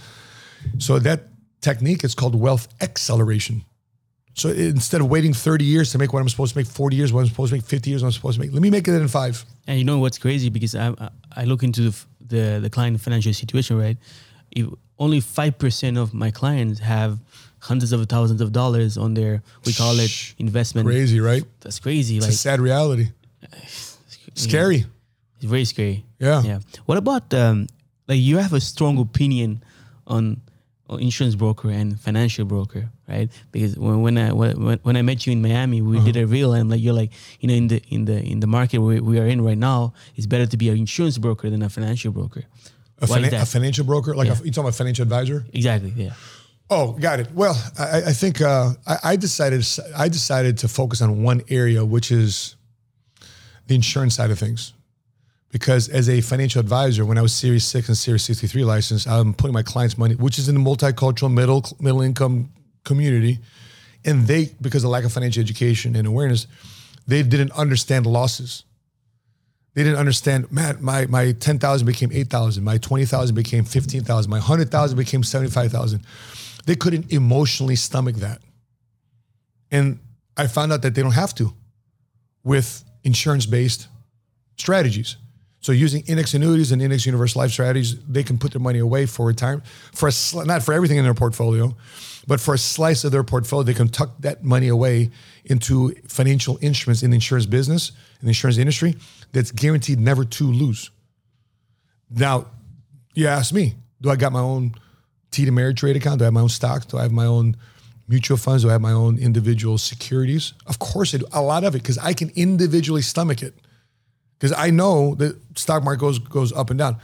So that technique It's called wealth acceleration. So instead of waiting 30 years to make what I'm supposed to make, 40 years, what I'm supposed to make, 50 years, what I'm supposed to make, let me make it in five. And you know what's crazy because I I- look into the the, the client financial situation, right? If only five percent of my clients have hundreds of thousands of dollars on their we call it investment. Crazy, right? That's crazy. It's Like a sad reality. Scary. It's very scary. Yeah. Yeah. What about um like you have a strong opinion on, on insurance broker and financial broker, right? Because when when I when, when I met you in Miami, we did a reel and like you're like you know in the in the in the market we, we are in right now, it's better to be an insurance broker than a financial broker. A, Why is finan- that? a financial broker, like Yeah. a, you talking about financial advisor? exactly. Yeah. Oh, got it. Well, I, I think uh, I, I decided I decided to focus on one area, which is the insurance side of things. Because as a financial advisor, when I was Series Six and Series Sixty Three licensed, I'm putting my clients' money, which is in the multicultural middle middle income community, and they because of lack of financial education and awareness, they didn't understand losses. They didn't understand, Matt, my, my 10,000 became 8,000, my 20,000 became 15,000, my 100,000 became 75,000. They couldn't emotionally stomach that. And I found out that they don't have to with insurance based strategies. So using index annuities and index universal life strategies, they can put their money away for retirement, for a sli- not for everything in their portfolio, but for a slice of their portfolio, they can tuck that money away into financial instruments in the insurance business, in the insurance industry, that's guaranteed never to lose. Now, you ask me, do I got my own TD Ameritrade account? Do I have my own stocks? Do I have my own mutual funds? Do I have my own individual securities? Of course I do. A lot of it because I can individually stomach it. Because I know the stock market goes goes up and down.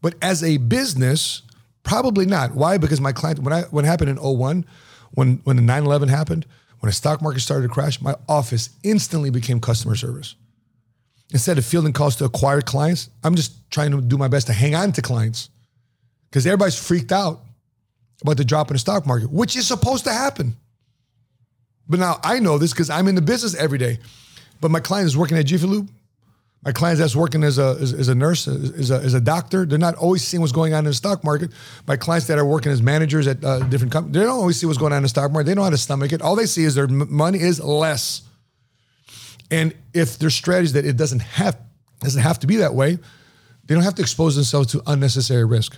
But as a business, probably not. Why? Because my client, when I when it happened in 01, when when the 9-11 happened, when the stock market started to crash, my office instantly became customer service instead of fielding calls to acquire clients, I'm just trying to do my best to hang on to clients because everybody's freaked out about the drop in the stock market, which is supposed to happen. But now I know this because I'm in the business every day. But my client is working at Jiffy Lube. My client that's working as a as, as a nurse, as a, as a doctor. They're not always seeing what's going on in the stock market. My clients that are working as managers at uh, different companies, they don't always see what's going on in the stock market. They know how to stomach it. All they see is their m- money is less. And if there's strategies that it doesn't have doesn't have to be that way, they don't have to expose themselves to unnecessary risk.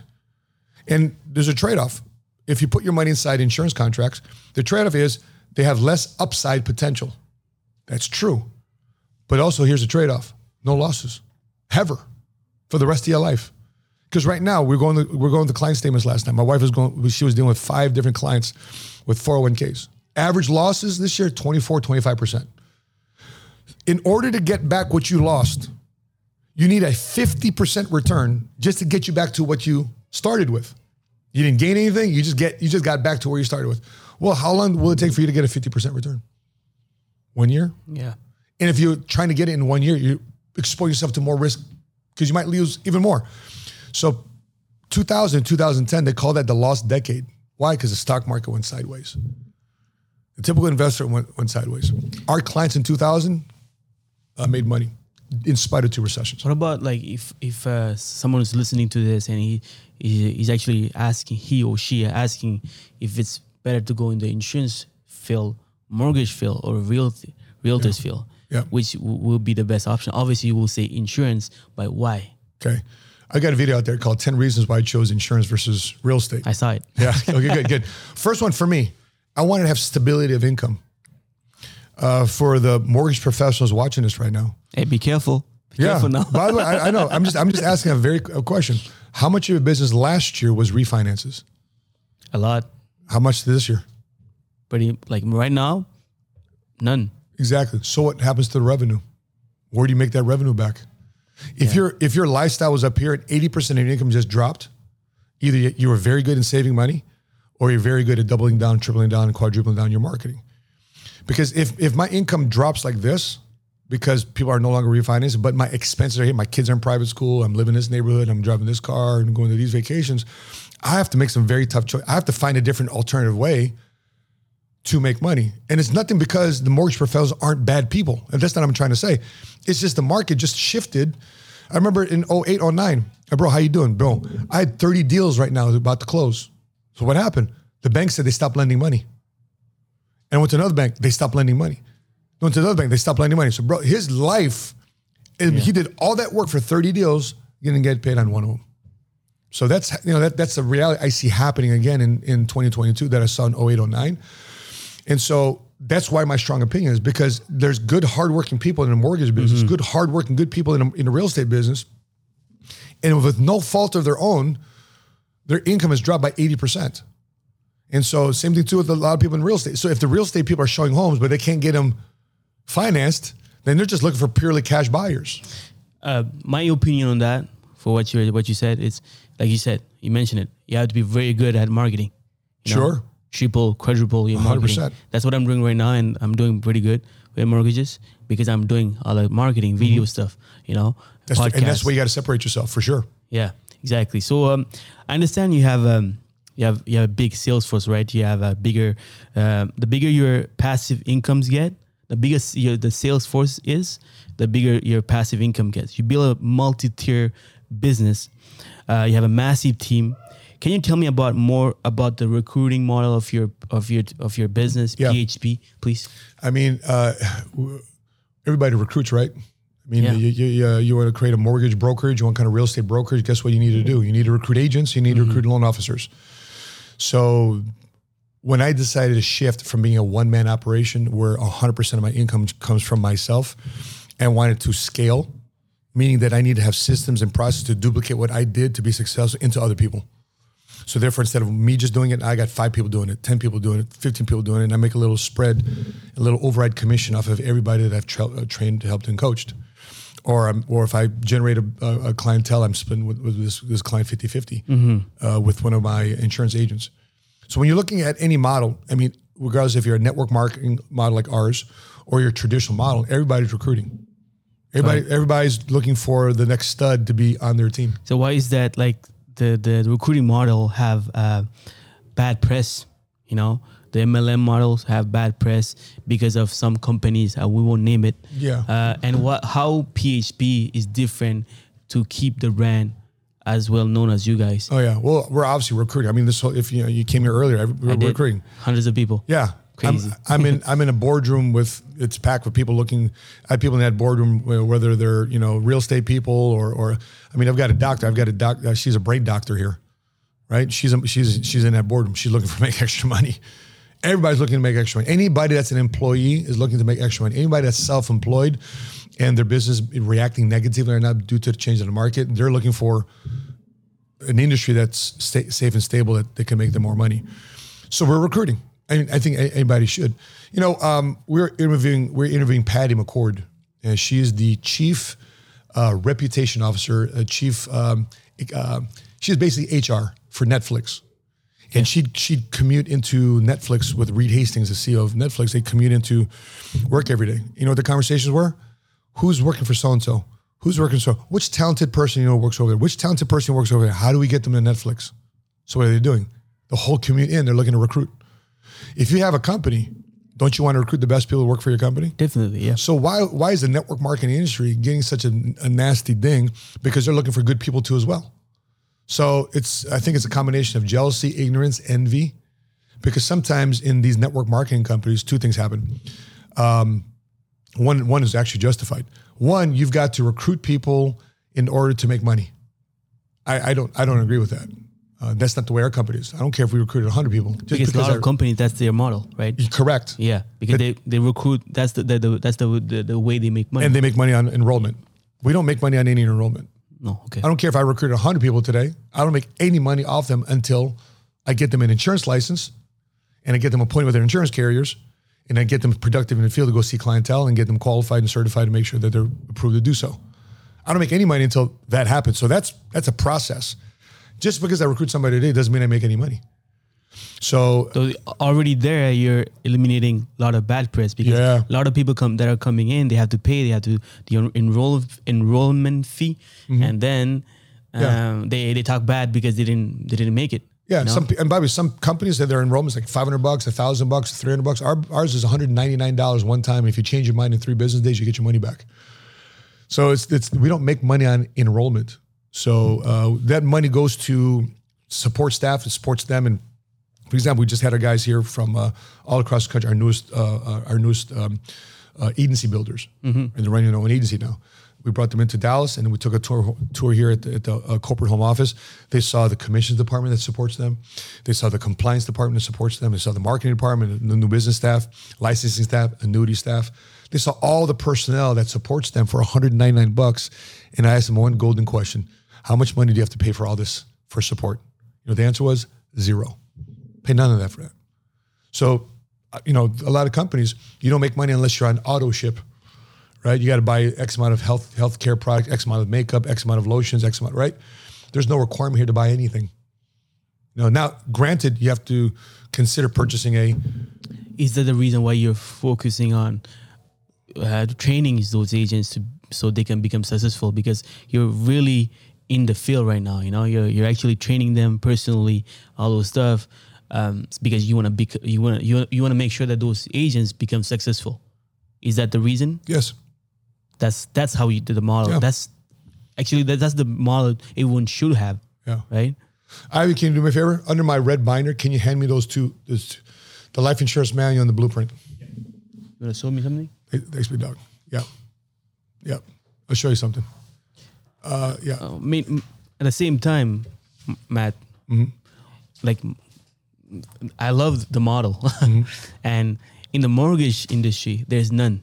And there's a trade-off. If you put your money inside insurance contracts, the trade-off is they have less upside potential. That's true. But also here's a trade-off. No losses. Ever. For the rest of your life. Because right now we're going to, we're going to client statements last time. My wife was going she was dealing with five different clients with 401ks. Average losses this year 24 25% in order to get back what you lost, you need a 50% return just to get you back to what you started with. You didn't gain anything, you just get you just got back to where you started with. Well, how long will it take for you to get a 50% return? One year? Yeah. And if you're trying to get it in one year, you expose yourself to more risk because you might lose even more. So 2000, 2010, they call that the lost decade. Why? Because the stock market went sideways. The typical investor went, went sideways. Our clients in 2000 uh, made money in spite of two recessions. What about like if if uh, someone is listening to this and he he's actually asking he or she asking if it's better to go in the insurance field, mortgage field, or realty realtors field, Yeah. which w- will be the best option? Obviously, you will say insurance, but why? Okay. I got a video out there called 10 Reasons Why I Chose Insurance versus Real Estate. I saw it. Yeah. Okay, good, good. First one for me, I wanted to have stability of income. Uh, for the mortgage professionals watching this right now, Hey, be careful. Be Yeah. careful now. By the way, I, I know. I'm just I'm just asking a very a question. How much of your business last year was refinances? a lot. How much this year? Pretty like right now, none. Exactly. So what happens to the revenue? Where do you make that revenue back? If your if your lifestyle was up here and 80% of your income just dropped, either you you were very good in saving money or you're very good at doubling down, tripling down, and quadrupling down your marketing. Because if if my income drops like this, because people are no longer refinancing, but my expenses are here, my kids are in private school, I'm living in this neighborhood, I'm driving this car and going to these vacations, I have to make some very tough choice. I have to find a different alternative way to make money. And it's nothing because the mortgage professionals aren't bad people. And that's not what I'm trying to say. It's just the market just shifted. I remember in 08, 09, "Hey, bro, how you doing? Bro, I had 30 deals right now about to close. So what happened? The bank said they stopped lending money. And I went to another bank, they stopped lending money. Went to another bank, they stopped lending money. So bro, his life, and he did all that work for 30 deals, didn't get paid on one of them. So that's you know that that's the reality I see happening again in, in 2022 that I saw in 08, 09. And so that's why my strong opinion is because there's good, hardworking people in the mortgage business, good, hardworking, good people in, the- in the real estate business, and with no fault of their own, their income has dropped by 80%. And so same thing too with a lot of people in real estate. So if the real estate people are showing homes, but they can't get them financed, then they're just looking for purely cash buyers. uh, my opinion on that for what you what you said it's like you said you mentioned it you have to be very good at marketing you know? Sure. Triple quadruple your marketing 100%. that's what i'm doing right now and i'm doing pretty good with mortgages because i'm doing all the marketing video stuff you know Mm-hmm. That's and that's where you got to separate yourself for sure. Yeah, exactly. So um, I understand you have um, you have you have a big sales force, right? You have a bigger, um, the bigger your passive incomes get, the bigger your the sales force is, the bigger your passive income gets. You build a multi-tier business. Uh, you have a massive team. Can you tell me about more about the recruiting model of your of your of your business, Yeah. PHP, please? I mean, uh, everybody recruits, right? I mean, Yeah. you, you, uh, you want to create a mortgage brokerage, you want kind of real estate brokerage. Guess what you need to do? You need to recruit agents. You need to recruit loan officers. So when I decided to shift from being a one man operation where 100% of my income comes from myself and wanted to scale, meaning that I need to have systems and processes to duplicate what I did to be successful into other people. So therefore, instead of me just doing it, I got five people doing it, 10 people doing it, 15 people doing it, and I make a little spread, a little override commission off of everybody that I've tra- uh, trained, helped, and coached. Or, I'm, or if I generate a, a, clientele, I'm splitting with, with this, this client 50 50 uh, with one of my insurance agents. So when you're looking at any model, I mean, regardless if you're a network marketing model like ours or your traditional model, everybody's recruiting. Everybody, everybody's looking for the next stud to be on their team. So why is that like the the recruiting model have uh, bad press? You know, the MLM models have bad press because of some companies. Uh, we won't name it. Yeah. Uh, and what how PHP is different to keep the brand as well known as you guys. Oh yeah. Well, we're obviously recruiting. I mean, this whole, if you know, you came here earlier, we're recruiting. hundreds of people. Yeah. Crazy. I'm, I'm in I'm in a boardroom with it's packed with people looking. I have people in that boardroom whether they're you know real estate people or or I mean I've got a doctor. I've got a doc. uh, She's a brain doctor here, right? She's a, she's she's in that boardroom. She's looking for make extra money. Everybody's looking to make extra money. Anybody that's an employee is looking to make extra money. Anybody that's self-employed and their business reacting negatively or not due to the change in the market, they're looking for an industry that's sta- safe and stable that they can make them more money. So we're recruiting. I mean, I think anybody should. You know, um, we're interviewing we're interviewing Patty McCord, and she is the chief uh, reputation officer, uh, chief. Um, uh, she's basically HR for Netflix, and she'd she'd commute into Netflix with Reed Hastings, the CEO of Netflix. They commute into work every day. You know what the conversations were? Who's working for so and so? Who's working so? Which talented person you know works over there? Which talented person works over there? How do we get them to Netflix? So what are they doing? The whole commute in, they're looking to recruit. If you have a company, don't you want to recruit the best people to work for your company? Definitely, yeah. So why why is the network marketing industry getting such a, a nasty ding? Because they're looking for good people too as well. So it's I think it's a combination of jealousy, ignorance, envy. Because sometimes in these network marketing companies, two things happen. Um, one one is actually justified. One, you've got to recruit people in order to make money. I, I don't I don't agree with that. Uh, that's not the way our company is. I don't care if we recruited 100 people. Just Because a lot I- of companies, that's their model, right? correct. Yeah, because they, they recruit. That's the, the, the that's the, the the way they make money. And they make money on enrollment. We don't make money on any enrollment. no, okay. I don't care if I recruit 100 people today. I don't make any money off them until I get them an insurance license and I get them appointed with their insurance carriers and I get them productive in the field to go see clientele and get them qualified and certified to make sure that they're approved to do so. I don't make any money until that happens. So that's that's a process. Just because I recruit somebody today doesn't mean I make any money. So So already there, you're eliminating a lot of bad press because Yeah. a lot of people come that are coming in. They have to pay. They have to the enroll enrollment fee, and then um, Mm-hmm. Yeah. they they talk bad because they didn't they didn't make it. Yeah, you know? some and by the way, some companies that their enrollment's like five hundred bucks, a thousand bucks, three hundred bucks. Our, ours is one hundred ninety nine dollars one time. If you change your mind in three business days, you get your money back. So it's it's we don't make money on enrollment. So uh, that money goes to support staff. It supports them. And for example, we just had our guys here from uh, all across the country. Our newest uh, uh, our newest um, uh, agency builders, and they're running their own agency now. We brought them into Dallas, and we took a tour tour here at the, at the uh, corporate home office. They saw the commissions department that supports them. They saw the compliance department that supports them. They saw the marketing department, the new business staff, licensing staff, annuity staff. They saw all the personnel that supports them for 199 bucks. And I asked them one golden question: How much money do you have to pay for all this for support? You know, the answer was zero. Pay none of that for that. So, uh, you know, a lot of companies, you don't make money unless you're on auto ship, right? You got to buy X amount of health healthcare products, X amount of makeup, X amount of lotions, X amount, right? There's no requirement here to buy anything. Know, now, granted, you have to consider purchasing a Is that the reason why you're focusing on uh, training those agents to so they can become successful? Because you're really in the field right now. You know, you're you're actually training them personally, all those stuff. Um, because you want to be you want you you want to make sure that those agents become successful. Is that the reason? yes, That's that's how you do the model. Yeah. That's actually that, that's the model everyone should have. Yeah. Right. Ivy, can you do me a favor? Under my red binder, can you hand me those two, those two the life insurance manual and the blueprint? You want to show me something? Thanks, big dog. Yeah, yeah. I'll show you something. Uh, yeah. I mean, m- at the same time, Matt, like I love the model, and in the mortgage industry, there's none.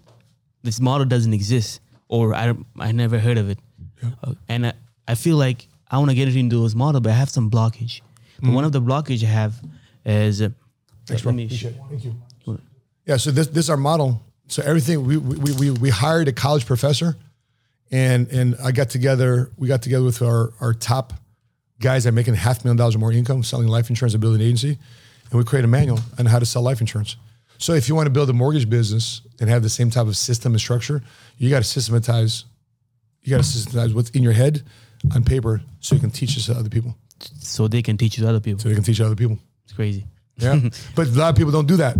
This model doesn't exist, or I I never heard of it, Uh, and I, I feel like I want to get into this model, but I have some blockage. But one of the blockage I have is uh, Thanks, let me sh-. Thank you. Yeah. So this this is our model. So everything we we we we hired a college professor, and and I got together. We got together with our our top guys that are making half a million dollars or more income selling life insurance and building an agency, and we create a manual on how to sell life insurance. So if you want to build a mortgage business and have the same type of system and structure, you got to systematize. You got to systematize what's in your head on paper, so you can teach this to other people. so they can teach it to other people. So they can teach other people. It's crazy. Yeah, but a lot of people don't do that.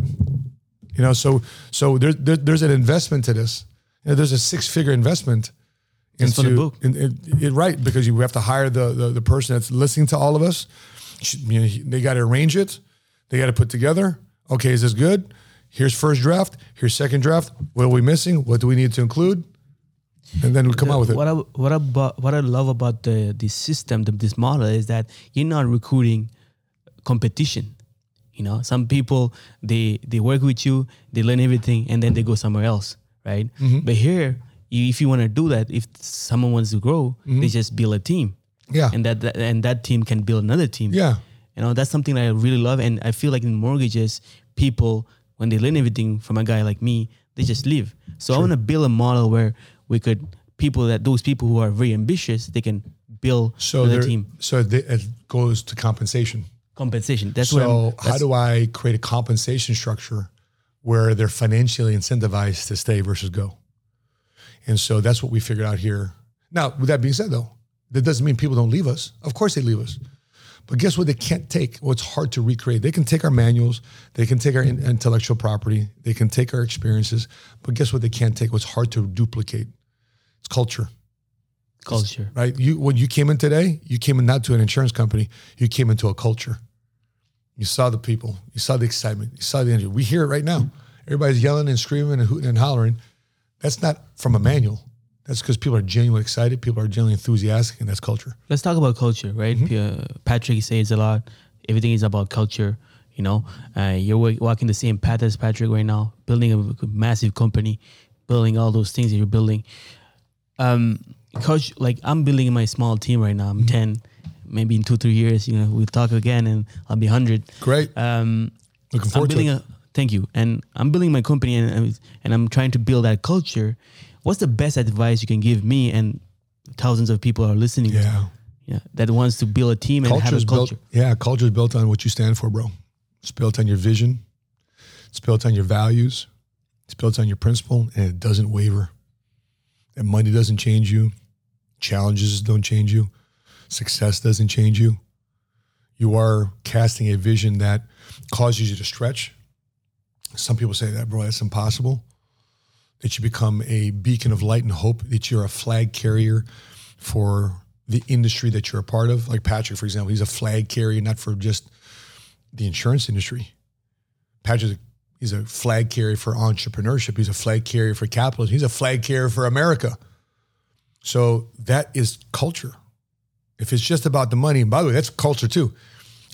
You know, so so there's there, there's an investment to this. You know, there's a six figure investment Just for the book. In, in- in- right because you have to hire the, the the person that's listening to all of us. You know, he- they got to arrange it. They got to put together. Okay, is this good? Here's first draft. Here's second draft. What are we missing? What do we need to include? And then we come out with it. What I what about what I love about the this system, the, this model is that you're not recruiting competition. You know, some people they they work with you, they learn everything, and then they go somewhere else, right? Mm-hmm. But here, if you want to do that, if someone wants to grow, they just build a team. Mm-hmm. Yeah. and that, that and that team can build another team. Yeah. you know that's something that I really love, and I feel like in mortgages, people when they learn everything from a guy like me, they just leave. So I want to build a model where we could people that those people who are very ambitious, they can build So another team so the, it goes to compensation. compensation. That's So how do I create a compensation structure where they're financially incentivized to stay versus go? And so that's what we figured out here. Now, with that being said, though, that doesn't mean people don't leave us. Of course they leave us. But guess what? They can't take. Well, it's hard to recreate. They can take our manuals, they can take our in- intellectual property, they can take our experiences. But guess what? They can't take. What's hard to duplicate? It's culture culture. right? You when you came in today, you came in not to an insurance company, you came into a culture. You saw the people, you saw the excitement, you saw the energy. We hear it right now. Everybody's yelling and screaming and hooting and hollering. That's not from a manual. That's because people are genuinely excited, people are genuinely enthusiastic, and that's culture. Let's talk about culture, right? Mm-hmm. Uh, Patrick says a lot. Everything is about culture. You know, uh, you're wa- walking the same path as Patrick right now, building a massive company, building all those things that you're building. Um, coach, like I'm building my small team right now. I'm Mm-hmm. 10. Maybe in two, three years, you know, we'll talk again and I'll be 100. Great. Um, Looking I'm forward to building it. Thank you, and I'm building my company, and I'm- and I'm trying to build that culture. What's the best advice you can give me and thousands of people are listening? Yeah. yeah, that wants to build a team and have Culture a culture. built. Yeah, culture is built on what you stand for, bro. It's built on your vision. It's built on your values. It's built on your principle, and it doesn't waver. And money doesn't change you. Challenges don't change you. Success doesn't change you. You are casting a vision that causes you to stretch. Some people say that, bro, that's impossible. That you become a beacon of light and hope, that you're a flag carrier for the industry that you're a part of. Like Patrick, for example, he's a flag carrier, not for just the insurance industry. Patrick, is a flag carrier for entrepreneurship. He's a flag carrier for capitalism. He's a flag carrier for America. So that is culture. If it's just about the money, and by the way, that's culture too.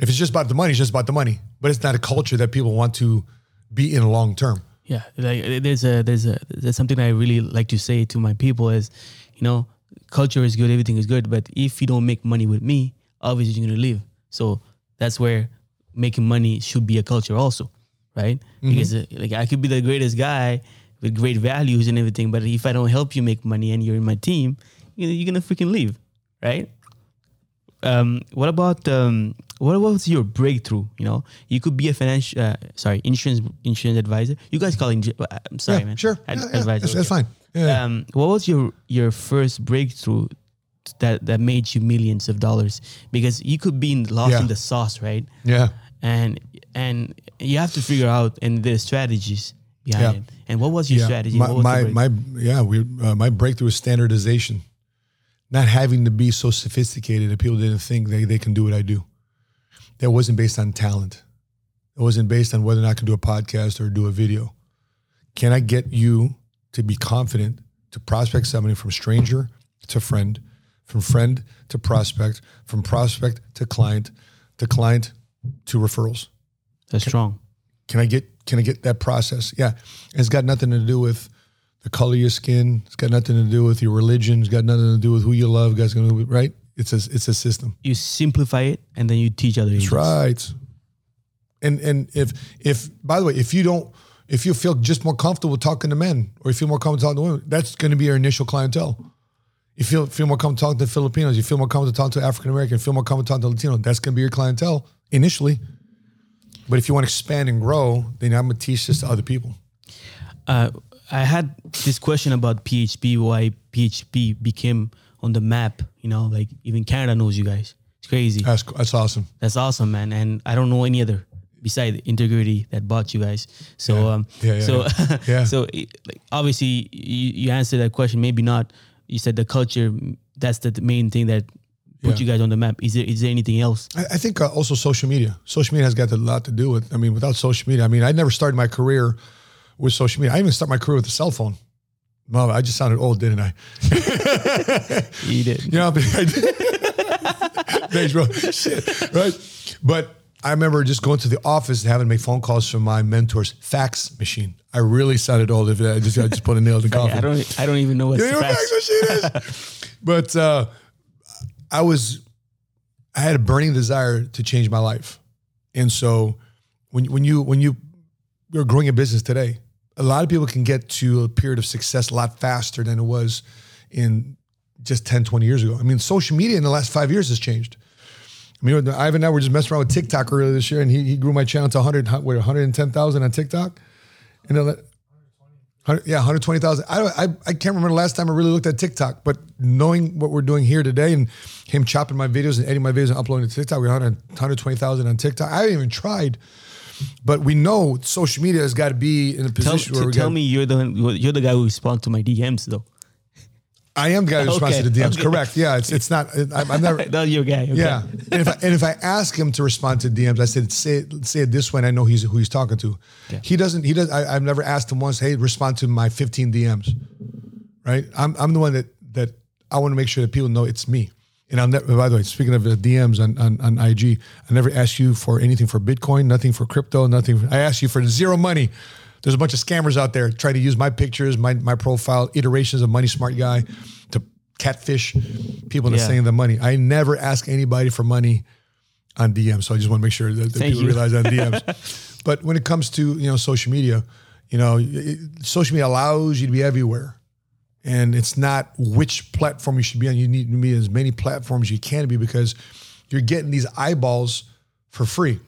If it's just about the money, it's just about the money. But it's not a culture that people want to be in long term. Yeah, like uh, there's a there's a there's something I really like to say to my people is, you know, culture is good, everything is good, but if you don't make money with me, obviously you're gonna leave. So that's where making money should be a culture also, right? Mm-hmm. Because uh, like I could be the greatest guy with great values and everything, but if I don't help you make money and you're in my team, you know, you're gonna freaking leave, right? um, what about um, what was your breakthrough? You know, you could be a financial, uh, sorry, insurance insurance advisor. You guys call it. uh, I'm sorry, Yeah, man. sure. Ad- Yeah, yeah, advisor. that's- that's fine. Um, what was your your first breakthrough that that made you millions of dollars? Because you could be in, lost in the sauce, right? Yeah. And and you have to figure out and the strategies behind Yeah. it. And what was your strategy? My, my, my, yeah, we, uh, my breakthrough is standardization. Not having to be so sophisticated that people didn't think they, they can do what I do. That wasn't based on talent. It wasn't based on whether or not I can do a podcast or do a video. Can I get you to be confident to prospect somebody from stranger to friend, from friend to prospect, from prospect to client, to client to referrals? That's strong. Can I get can I get that process? Yeah. And it's got nothing to do with the color of your skin. It's got nothing to do with your religion. It's got nothing to do with who you love. Guys right? It's a it's a system. You simplify it and then you teach other That's agents. right. And and if if by the way, if you don't if you feel just more comfortable talking to men or you feel more comfortable talking to women, that's going to be your initial clientele. You feel feel more comfortable talking to Filipinos, you feel more comfortable talking to African American, feel more comfortable talking to Latino, that's going to be your clientele initially. But if you want to expand and grow, then I'm going to teach this to other people. uh, I had this question about PHP, why PHP became on the map. You know, like even Canada knows you guys. It's crazy. That's that's awesome. That's awesome, man. And I don't know any other beside Integrity that bought you guys. So, Yeah. um, Yeah, yeah, so, yeah. So it- like obviously you, you answered that question. Maybe not. You said the culture. That's the main thing that put you guys on the map. Is there is there anything else? I, I think uh, also social media. Social media has got a lot to do with. I mean, without social media, I mean, I never started my career with social media. I even started my career with a cell phone. Well, I just sounded old, didn't I? You did. You know, I did. Thanks, bro. Shit, right? But I remember just going to the office and having to make phone calls from my mentor's fax machine. I really sounded old if I just I just put a nail in the coffin. I don't. I don't even know what's You know what fax machine is? but uh, I was, I had a burning desire to change my life, and so when when you when you you're growing a business today, a lot of people can get to a period of success a lot faster than it was in just 10, 20 years ago. I mean, social media in the last five years has changed. I mean, Ivan and I were just messing around with TikTok earlier this year, and he, he grew my channel to 100, what, 110,000 on TikTok. And then, 100, yeah, 120,000. I, I I can't remember the last time I really looked at TikTok, but knowing what we're doing here today and him chopping my videos and editing my videos and uploading to TikTok, we're 100, 120,000 on TikTok. I haven't even tried, but we know social media has got to be in a Tell, position where to we tell got, me you're the you're the guy who responds to my DMs though. I am the guy who responds Okay, to the DMs. okay. Correct. Yeah, it's it's not. I'm, I'm never. That's your guy. Okay. Yeah, and if I, and if I ask him to respond to DMs, I said say it, say it this way, and I know he's who he's talking to. He doesn't. He does. I, I've never asked him once. Hey, respond to my 15 DMs. Right. I'm I'm the one that that I want to make sure that people know it's me. And I'll never. By the way, speaking of DMs on, on on IG, I never ask you for anything for Bitcoin, nothing for crypto, nothing. I ask you for zero money. There's a bunch of scammers out there trying to use my pictures, my my profile, iterations of Money Smart Guy to catfish people into Yeah. sending them money. I never ask anybody for money on DM. So I just want to make sure that, that people you. realize on DMs. but when it comes to you know social media, you know, it, social media allows you to be everywhere, and it's not which platform you should be on. You need to be as many platforms you can be because you're getting these eyeballs for free.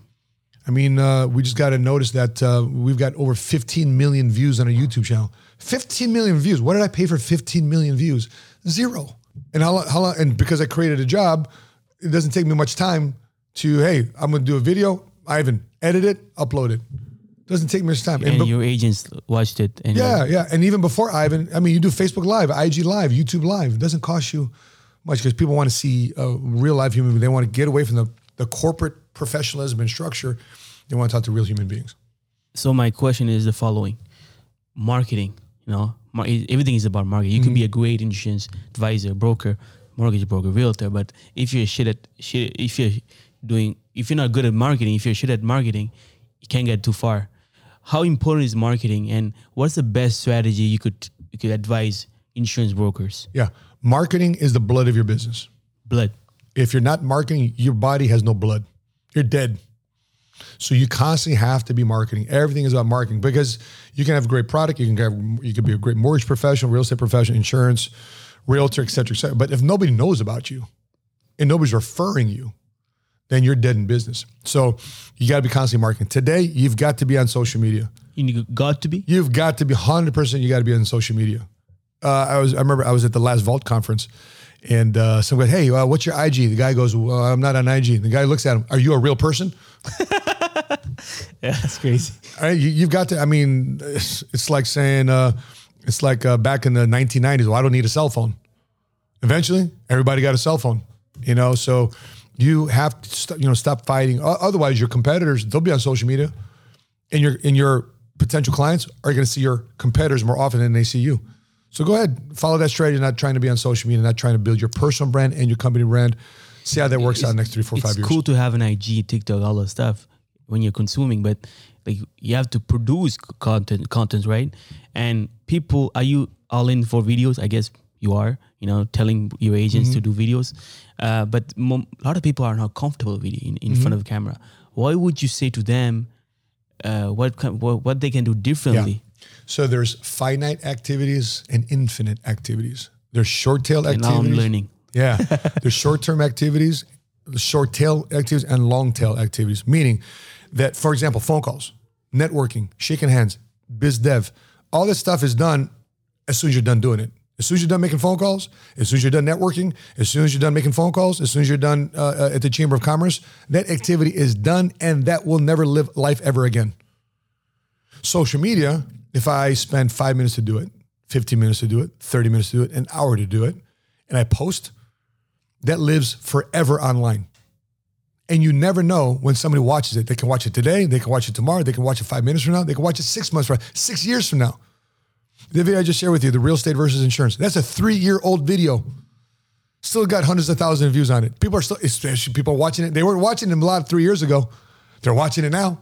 I mean, uh, we just got to notice that uh, we've got over 15 million views on our YouTube channel. 15 million views. What did I pay for 15 million views? Zero. And how, long- how long? And because I created a job, it doesn't take me much time to hey, I'm going to do a video. Ivan, edit it, upload it. Doesn't take much time. And be- your agents watched it. And yeah, uh, yeah. And even before Ivan, I mean, you do Facebook Live, IG Live, YouTube Live. It doesn't cost you much because people want to see a real live human being. They want to get away from the, the corporate professionalism and structure. They want to talk to real human beings. So my question is the following: marketing. You know, mar- everything is about marketing. You can be mm-hmm. a great insurance advisor, broker, mortgage broker, realtor, but if you're shit at shit, if you're doing, if you're not good at marketing, if you're shit at marketing, you can't get too far. How important is marketing, and what's the best strategy you could you could advise insurance brokers? Yeah. Marketing is the blood of your business. Blood. If you're not marketing, your body has no blood. You're dead. So you constantly have to be marketing. Everything is about marketing because you can have a great product. You can have, you can be a great mortgage professional, real estate professional, insurance, realtor, et cetera, et cetera. But if nobody knows about you and nobody's referring you, then you're dead in business. So you got to be constantly marketing. Today, you've got to be on social media. You need- got to be. You've got to be 100%. You got to be on social media. Uh, I was, I remember I was at the last Vault conference and uh, someone goes, Hey, uh, what's your IG? The guy goes, well, I'm not on IG. The guy looks at him, Are you a real person? Yeah, that's crazy. All right, you, you've got to. I mean, it's, it's like saying, uh, it's like uh, back in the 1990s. Well, I don't need a cell phone. Eventually, everybody got a cell phone. You know, so you have to, st- you know, stop fighting. O- Otherwise, your competitors they'll be on social media, and your and your potential clients are going to see your competitors more often than they see you. So go ahead, follow that strategy. Not trying to be on social media, not trying to build your personal brand and your company brand. See how that works out in the next three, four, five four, it's years. cool to have an IG, TikTok, all that stuff when you're consuming, but like you have to produce content, content, right? And people, are you all in for videos? I guess you are. You know, telling your agents to do Mm-hmm. videos, uh, but a lot of people are not comfortable with it in, in Mm-hmm. front of a camera. Why would you say to them? Uh, what, what what they can do differently? So there's finite activities and infinite activities. There's short tail And activities. now I'm learning. Yeah. There's short term activities, short tail activities, and long tail activities. Meaning that, for example, phone calls, networking, shaking hands, biz dev, all this stuff is done as soon as you're done doing it. As soon as you're done making phone calls, as soon as you're done networking, as soon as you're done making phone calls, as soon as you're done uh, uh, at the Chamber of Commerce, that activity is done and that will never live life ever again. Social media, if I spend five minutes to do it, 15 minutes to do it, 30 minutes to do it, an hour to do it, and I post, that lives forever online. And you never know when somebody watches it. They can watch it today, they can watch it tomorrow, they can watch it five minutes from now, they can watch it six months from now, six years from now. The video I just shared with you, the real estate versus insurance, that's a three year old video. Still got hundreds of thousands of views on it. People are still, especially people are watching it. They weren't watching it a lot three years ago. They're watching it now.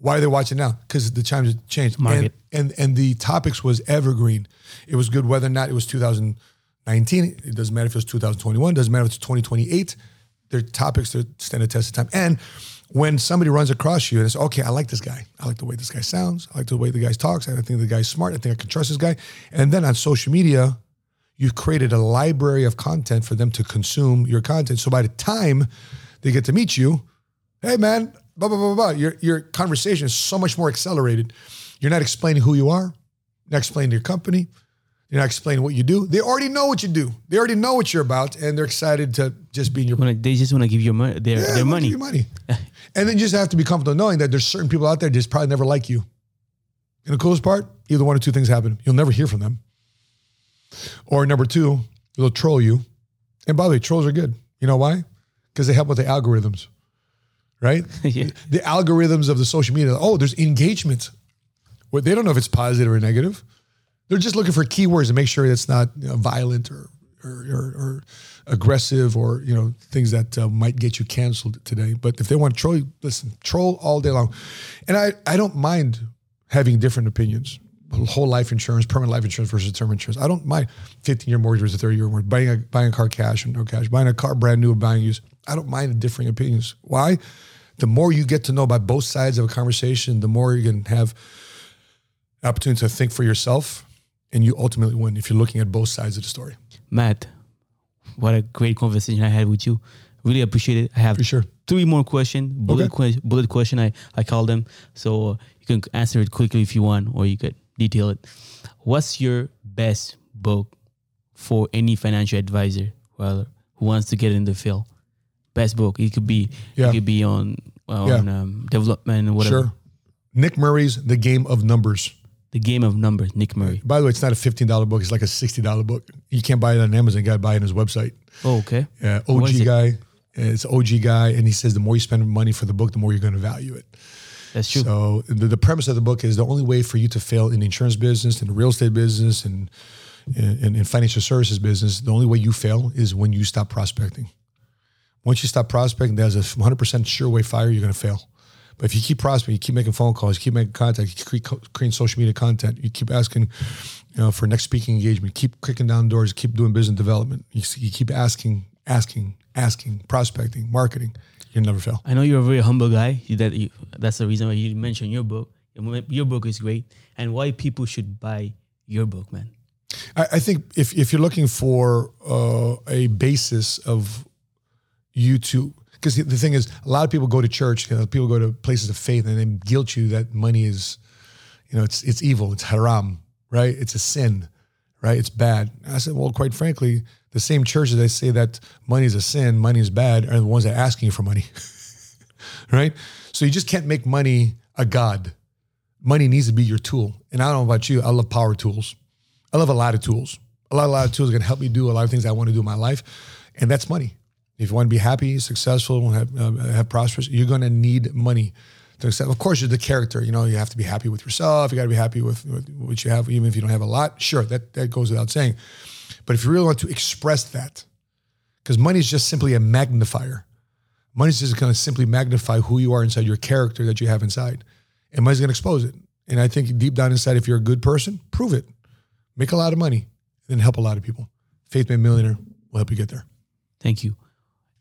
Why are they watching now? Because the times have changed. Market. And, and and the topics was evergreen. It was good whether or not it was 2019. It doesn't matter if it was 2021. It doesn't matter if it's 2028. They're topics that stand the test of time. And when somebody runs across you and says, okay, I like this guy. I like the way this guy sounds. I like the way the guy talks. I think the guy's smart. I think I can trust this guy. And then on social media, you've created a library of content for them to consume your content. So by the time they get to meet you, hey man, blah blah blah blah. blah. Your your conversation is so much more accelerated. You're not explaining who you are, not explaining your company, you're not explaining what you do. They already know what you do. They already know what you're about, and they're excited to just be in your They just want to give you money, their Yeah, their money. money. and then you just have to be comfortable knowing that there's certain people out there that just probably never like you. And the coolest part, either one or two things happen. You'll never hear from them. Or number two, they'll troll you. And by the way, trolls are good. You know why? Because they help with the algorithms, right? Yeah. The algorithms of the social media. Oh, there's engagement. Well, they don't know if it's positive or negative. They're just looking for keywords to make sure it's not you know, violent or, or, or, or aggressive or you know things that uh, might get you canceled today. But if they want to troll, listen, troll all day long. And I I don't mind having different opinions. Whole life insurance, permanent life insurance versus term insurance. I don't mind 15 year mortgage versus 30 year mortgage. Buying a buying a car cash or no cash. Buying a car brand new or buying used. I don't mind differing opinions. Why? The more you get to know about both sides of a conversation, the more you can have opportunity to think for yourself, and you ultimately win if you're looking at both sides of the story. Matt, what a great conversation I had with you. Really appreciate it. I have For sure. three more questions. Bullet, Okay. que- bullet question, I, I call them. So uh, you can answer it quickly if you want, or you could detail it. What's your best book for any financial advisor who wants to get in the field? Best book. It could be Yeah. it could be on on um, development or whatever. Sure. Nick Murray's The Game of Numbers. The Game of Numbers, Nick Murray. By the way, it's not a $15 book. It's like a $60 book. You can't buy it on Amazon. You got to buy it on his website. Oh, okay. Yeah, OG it? guy. Uh, it's OG guy. And he says the more you spend money for the book, the more you're going to value it. That's true. So the, the premise of the book is the only way for you to fail in the insurance business, in the real estate business, and in, in financial services business, the only way you fail is when you stop prospecting. Once you stop prospecting, there's a 100% sure way fire, you're going to fail. But if you keep prospecting, you keep making phone calls, you keep making contact, you keep creating social media content, you keep asking you know, for next speaking engagement. Keep kicking down doors. Keep doing business development. You, you keep asking, asking, asking, prospecting, marketing. You'll never fail. I know you're a very humble guy. You- That you, that's the reason why you mentioned your book. Your book is great, and why people should buy your book, man. I, I think if, if you're looking for uh, a basis of you to, because the thing is, a lot of people go to church, you know, people go to places of faith, and they guilt you that money is, you know, it's it's evil, it's haram, right? It's a sin, right? It's bad. I said, well, quite frankly, the same churches that say that money is a sin, money is bad, are the ones that are asking you for money, right? So you just can't make money a god. Money needs to be your tool. And I don't know about you, I love power tools. I love a lot of tools. A lot, a lot of tools are going to help me do a lot of things I want to do in my life, and that's money. If you want to be happy, successful, have, uh, have prosperous, you're going to need money. To accept. Of course, you're the character. You know, you have to be happy with yourself. You got to be happy with, with what you have, even if you don't have a lot. Sure, that that goes without saying. But if you really want to express that, because money is just simply a magnifier. Money is just going to simply magnify who you are inside, your character that you have inside, and money's going to expose it. And I think deep down inside, if you're a good person, prove it make a lot of money, then help a lot of people. Faith Made Millionaire will help you get there. Thank you.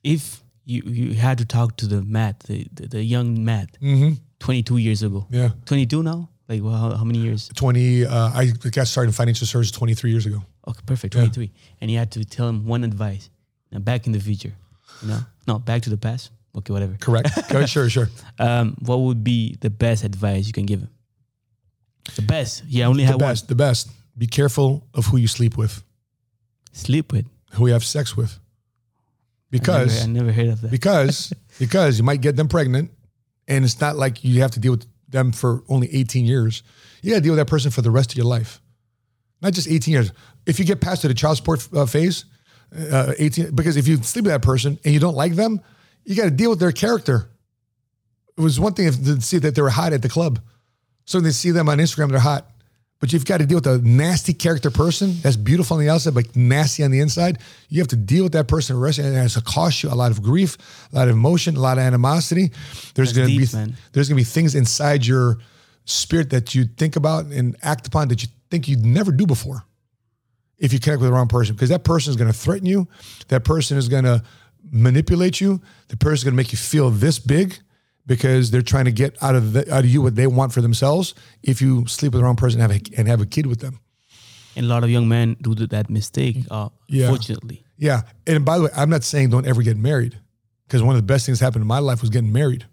If you you had to talk to the Matt, the the, the young Matt, 22 years ago. Mm-hmm. Yeah. 22 now? Like well, how, how many years? 20, uh, I got started in financial services 23 years ago. Okay, perfect. 23. And you had to tell him one advice. Now back in the future, you know? No, back to the past. Okay, whatever. Correct? Correct. Sure, sure. Um, what would be the best advice you can give him? The best. Yeah, I only The have best, the best. Be careful of who you sleep with. Sleep with. who you have sex with. I never, Because, I never heard of that. because, because you might get them pregnant and it's not like you have to deal with them for only 18 years. You got to deal with that person for the rest of your life. Not just 18 years. If you get past to the child support uh, phase, uh, 18, because if you sleep with that person and you don't like them, you got to deal with their character. It was one thing if to see that they were hot at the club. So they see them on Instagram, they're hot. But you've got to deal with a nasty character person that's beautiful on the outside, but nasty on the inside. You have to deal with that person and it's has to cost you a lot of grief, a lot of emotion, a lot of animosity. There's going to be man. there's going to be things inside your spirit that you think about and act upon that you think you'd never do before if you connect with the wrong person because that person is going to threaten you that person is going to manipulate you the person is going to make you feel this big because they're trying to get out of the, out of you what they want for themselves if you sleep with the wrong person and have a, and have a kid with them. And a lot of young men do that mistake, uh, Yeah. fortunately. yeah. And by the way i'm not saying don't ever get married because one of the best things that happened in my life was getting married.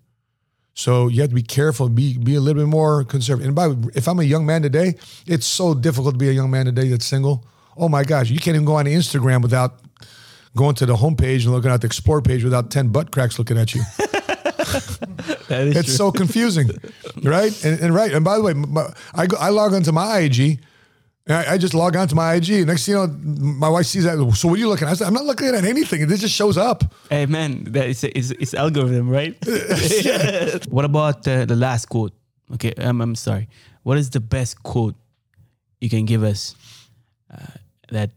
So you have to be careful be be a little bit more conservative. And by the way, if i'm a young man today it's so difficult to be a young man today that's single. Oh my gosh you can't even go on instagram without going to the homepage and looking at the explore page without 10 butt cracks looking at you It's so confusing right and, and right and by the way my, I, go, I log onto my ig and I, I just log onto my IG. Next thing you know, my wife sees that. So what are you looking at? I said, I'm not looking at anything. It just shows up. Hey man, that is it's, it's algorithm, right? what about uh, the last quote? Okay, um, I'm sorry. What is the best quote you can give us uh, that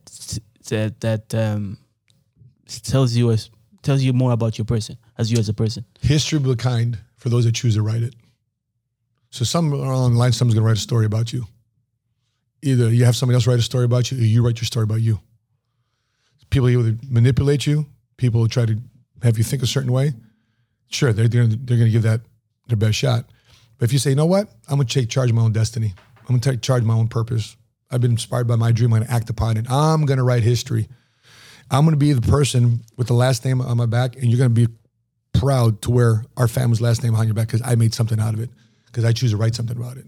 that that um, tells you tells you more about your person as you as a person? History will be kind for those that choose to write it. So some along the line, someone's going to write a story about you. Either you have somebody else write a story about you, or you write your story about you. People either manipulate you, people try to have you think a certain way. Sure, they're they're, they're going to give that their best shot. But if you say, you know what, I'm going to take charge of my own destiny. I'm going to take charge of my own purpose. I've been inspired by my dream. I'm going to act upon it. I'm going to write history. I'm going to be the person with the last name on my back, and you're going to be proud to wear our family's last name on your back because I made something out of it because I choose to write something about it.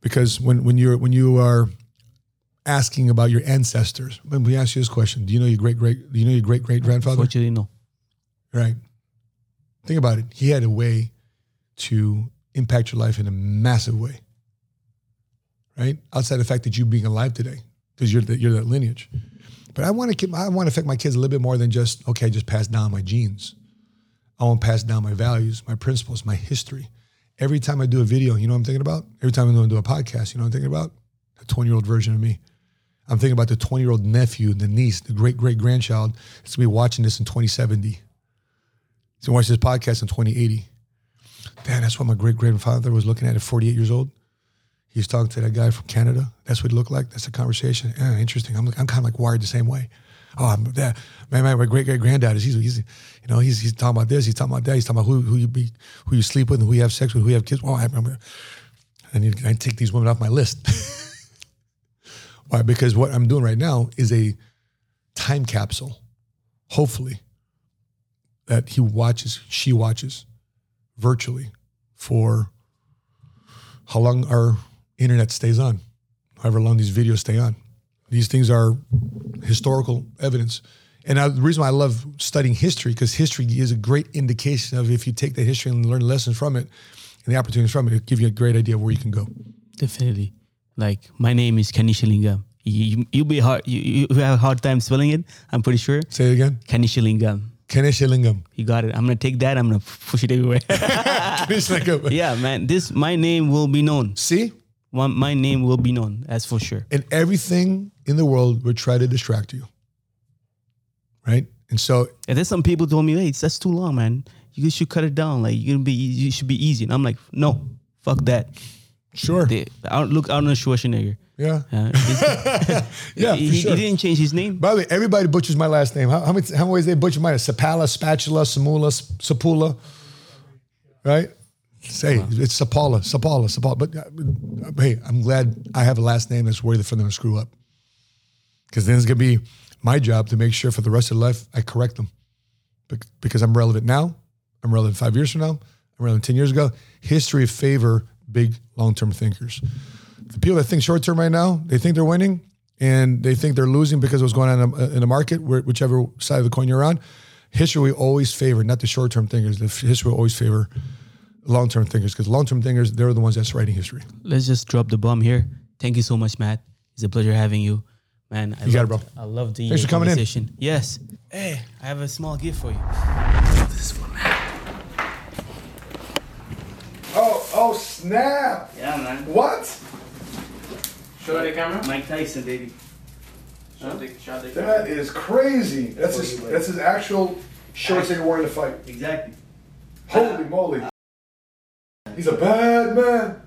Because when when you're when you are asking about your ancestors, when we ask you this question, do you know your great great do you know your great great grandfather? Fortunately, no. Right. Think about it. He had a way to impact your life in a massive way. Right? Outside the fact that you being alive today, because you're, the, you're that lineage. But I want to keep, I want to affect my kids a little bit more than just, okay, just pass down my genes. I want to pass down my values, my principles, my history. Every time I do a video, you know what I'm thinking about? Every time I'm going to do a podcast, you know what I'm thinking about? The 20 year old version of me. I'm thinking about the 20 year old nephew, the niece, the great great grandchild that's going to be watching this in 2070. He's going to watch this podcast in 2080. Man, that's what my great grandfather was looking at at 48 years old. He's talking to that guy from Canada. That's what it looked like. That's the conversation. Yeah, interesting. I'm, I'm kind of like wired the same way. Oh, that man, man, my great great granddad is he's, he's you know he's he's talking about this. He's talking about that. He's talking about who who you be who you sleep with and who you have sex with, who you have kids. Well, I, I'm, I need I take these women off my list. Why? Because what I'm doing right now is a time capsule. Hopefully, that he watches, she watches, virtually, for how long our internet stays on, however long these videos stay on. These things are historical evidence. And I, the reason why I love studying history, because history is a great indication of if you take the history and learn lessons from it and the opportunities from it, it'll give you a great idea of where you can go. Definitely. Like my name is Kanishilingam. You, you, you'll be hard. You, you have a hard time spelling it. I'm pretty sure. Say it again. Kanishilingam. Kanishilingam. You got it. I'm gonna take that. I'm gonna push it everywhere. Yeah, man. This my name will be known. See? One, my name will be known. That's for sure. And everything in the world will try to distract you. Right? And so And there's some people told me, hey, that's too long, man. You should cut it down. Like you're gonna be, you should be easy. And I'm like, no, fuck that. sure. They, I don't, look, Arnold Schwarzenegger. Yeah. Uh, Yeah, he, sure. he didn't change his name. By the way, everybody butchers my last name. How, how many how many ways they butcher mine? Sapala, spatula, samula, sapula. Right? Say it's Sapala, Sapala, Sapala. But uh, hey, I'm glad I have a last name that's worthy for them to screw up. Because then it's gonna be my job to make sure for the rest of life I correct them. Bec- Because I'm relevant now, I'm relevant five years from now, I'm relevant ten years ago. History favor big long-term thinkers. The people that think short-term right now, they think they're winning and they think they're losing because of what's going on in the, in the market, whichever side of the coin you're on. History will always favor, not the short-term thinkers. The history will always favor long-term thinkers because long-term thinkers, they're the ones that's writing history. Let's just drop the bomb here. Thank you so much, Matt. It's a pleasure having you, man. I You got it, bro. I love the Thanks for coming in. conversation. Yes. Hey, I have a small gift for you. This is for Matt. Oh, oh, snap! Yeah, man. What? Show the camera. Mike Tyson, baby. Show the, show the That is crazy. That's his, that's his actual shorts that he wore in the fight. Exactly. Holy moly. He's a bad man.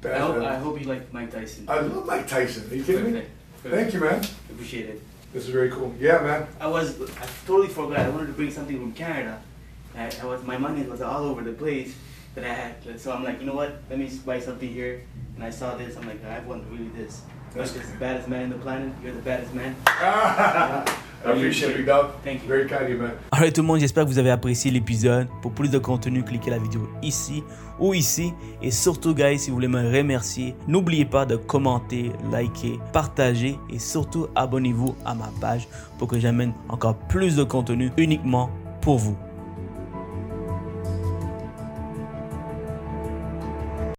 Bad I hope, man. I hope you like Mike Tyson. I love Mike Tyson. Are you kidding me? Perfect. Thank you, man. Appreciate it. This is very cool. Yeah, man. I was, I totally forgot. I wanted to bring something from Canada. I, I was, my money was all over the place that I had. So I'm like, you know what? Let me buy something here. And I saw this. I'm like, I want really this. That's the baddest man in the planet. You're the baddest man. I appreciate it, big dog. Thank you. Very kind of you, man. Alright tout le monde, j'espère que vous avez apprécié l'épisode. Pour plus de contenu, cliquez la vidéo ici ou ici. Et surtout, guys, si vous voulez me remercier, n'oubliez pas de commenter, liker, partager et surtout abonnez-vous à ma page pour que j'amène encore plus de contenu uniquement pour vous.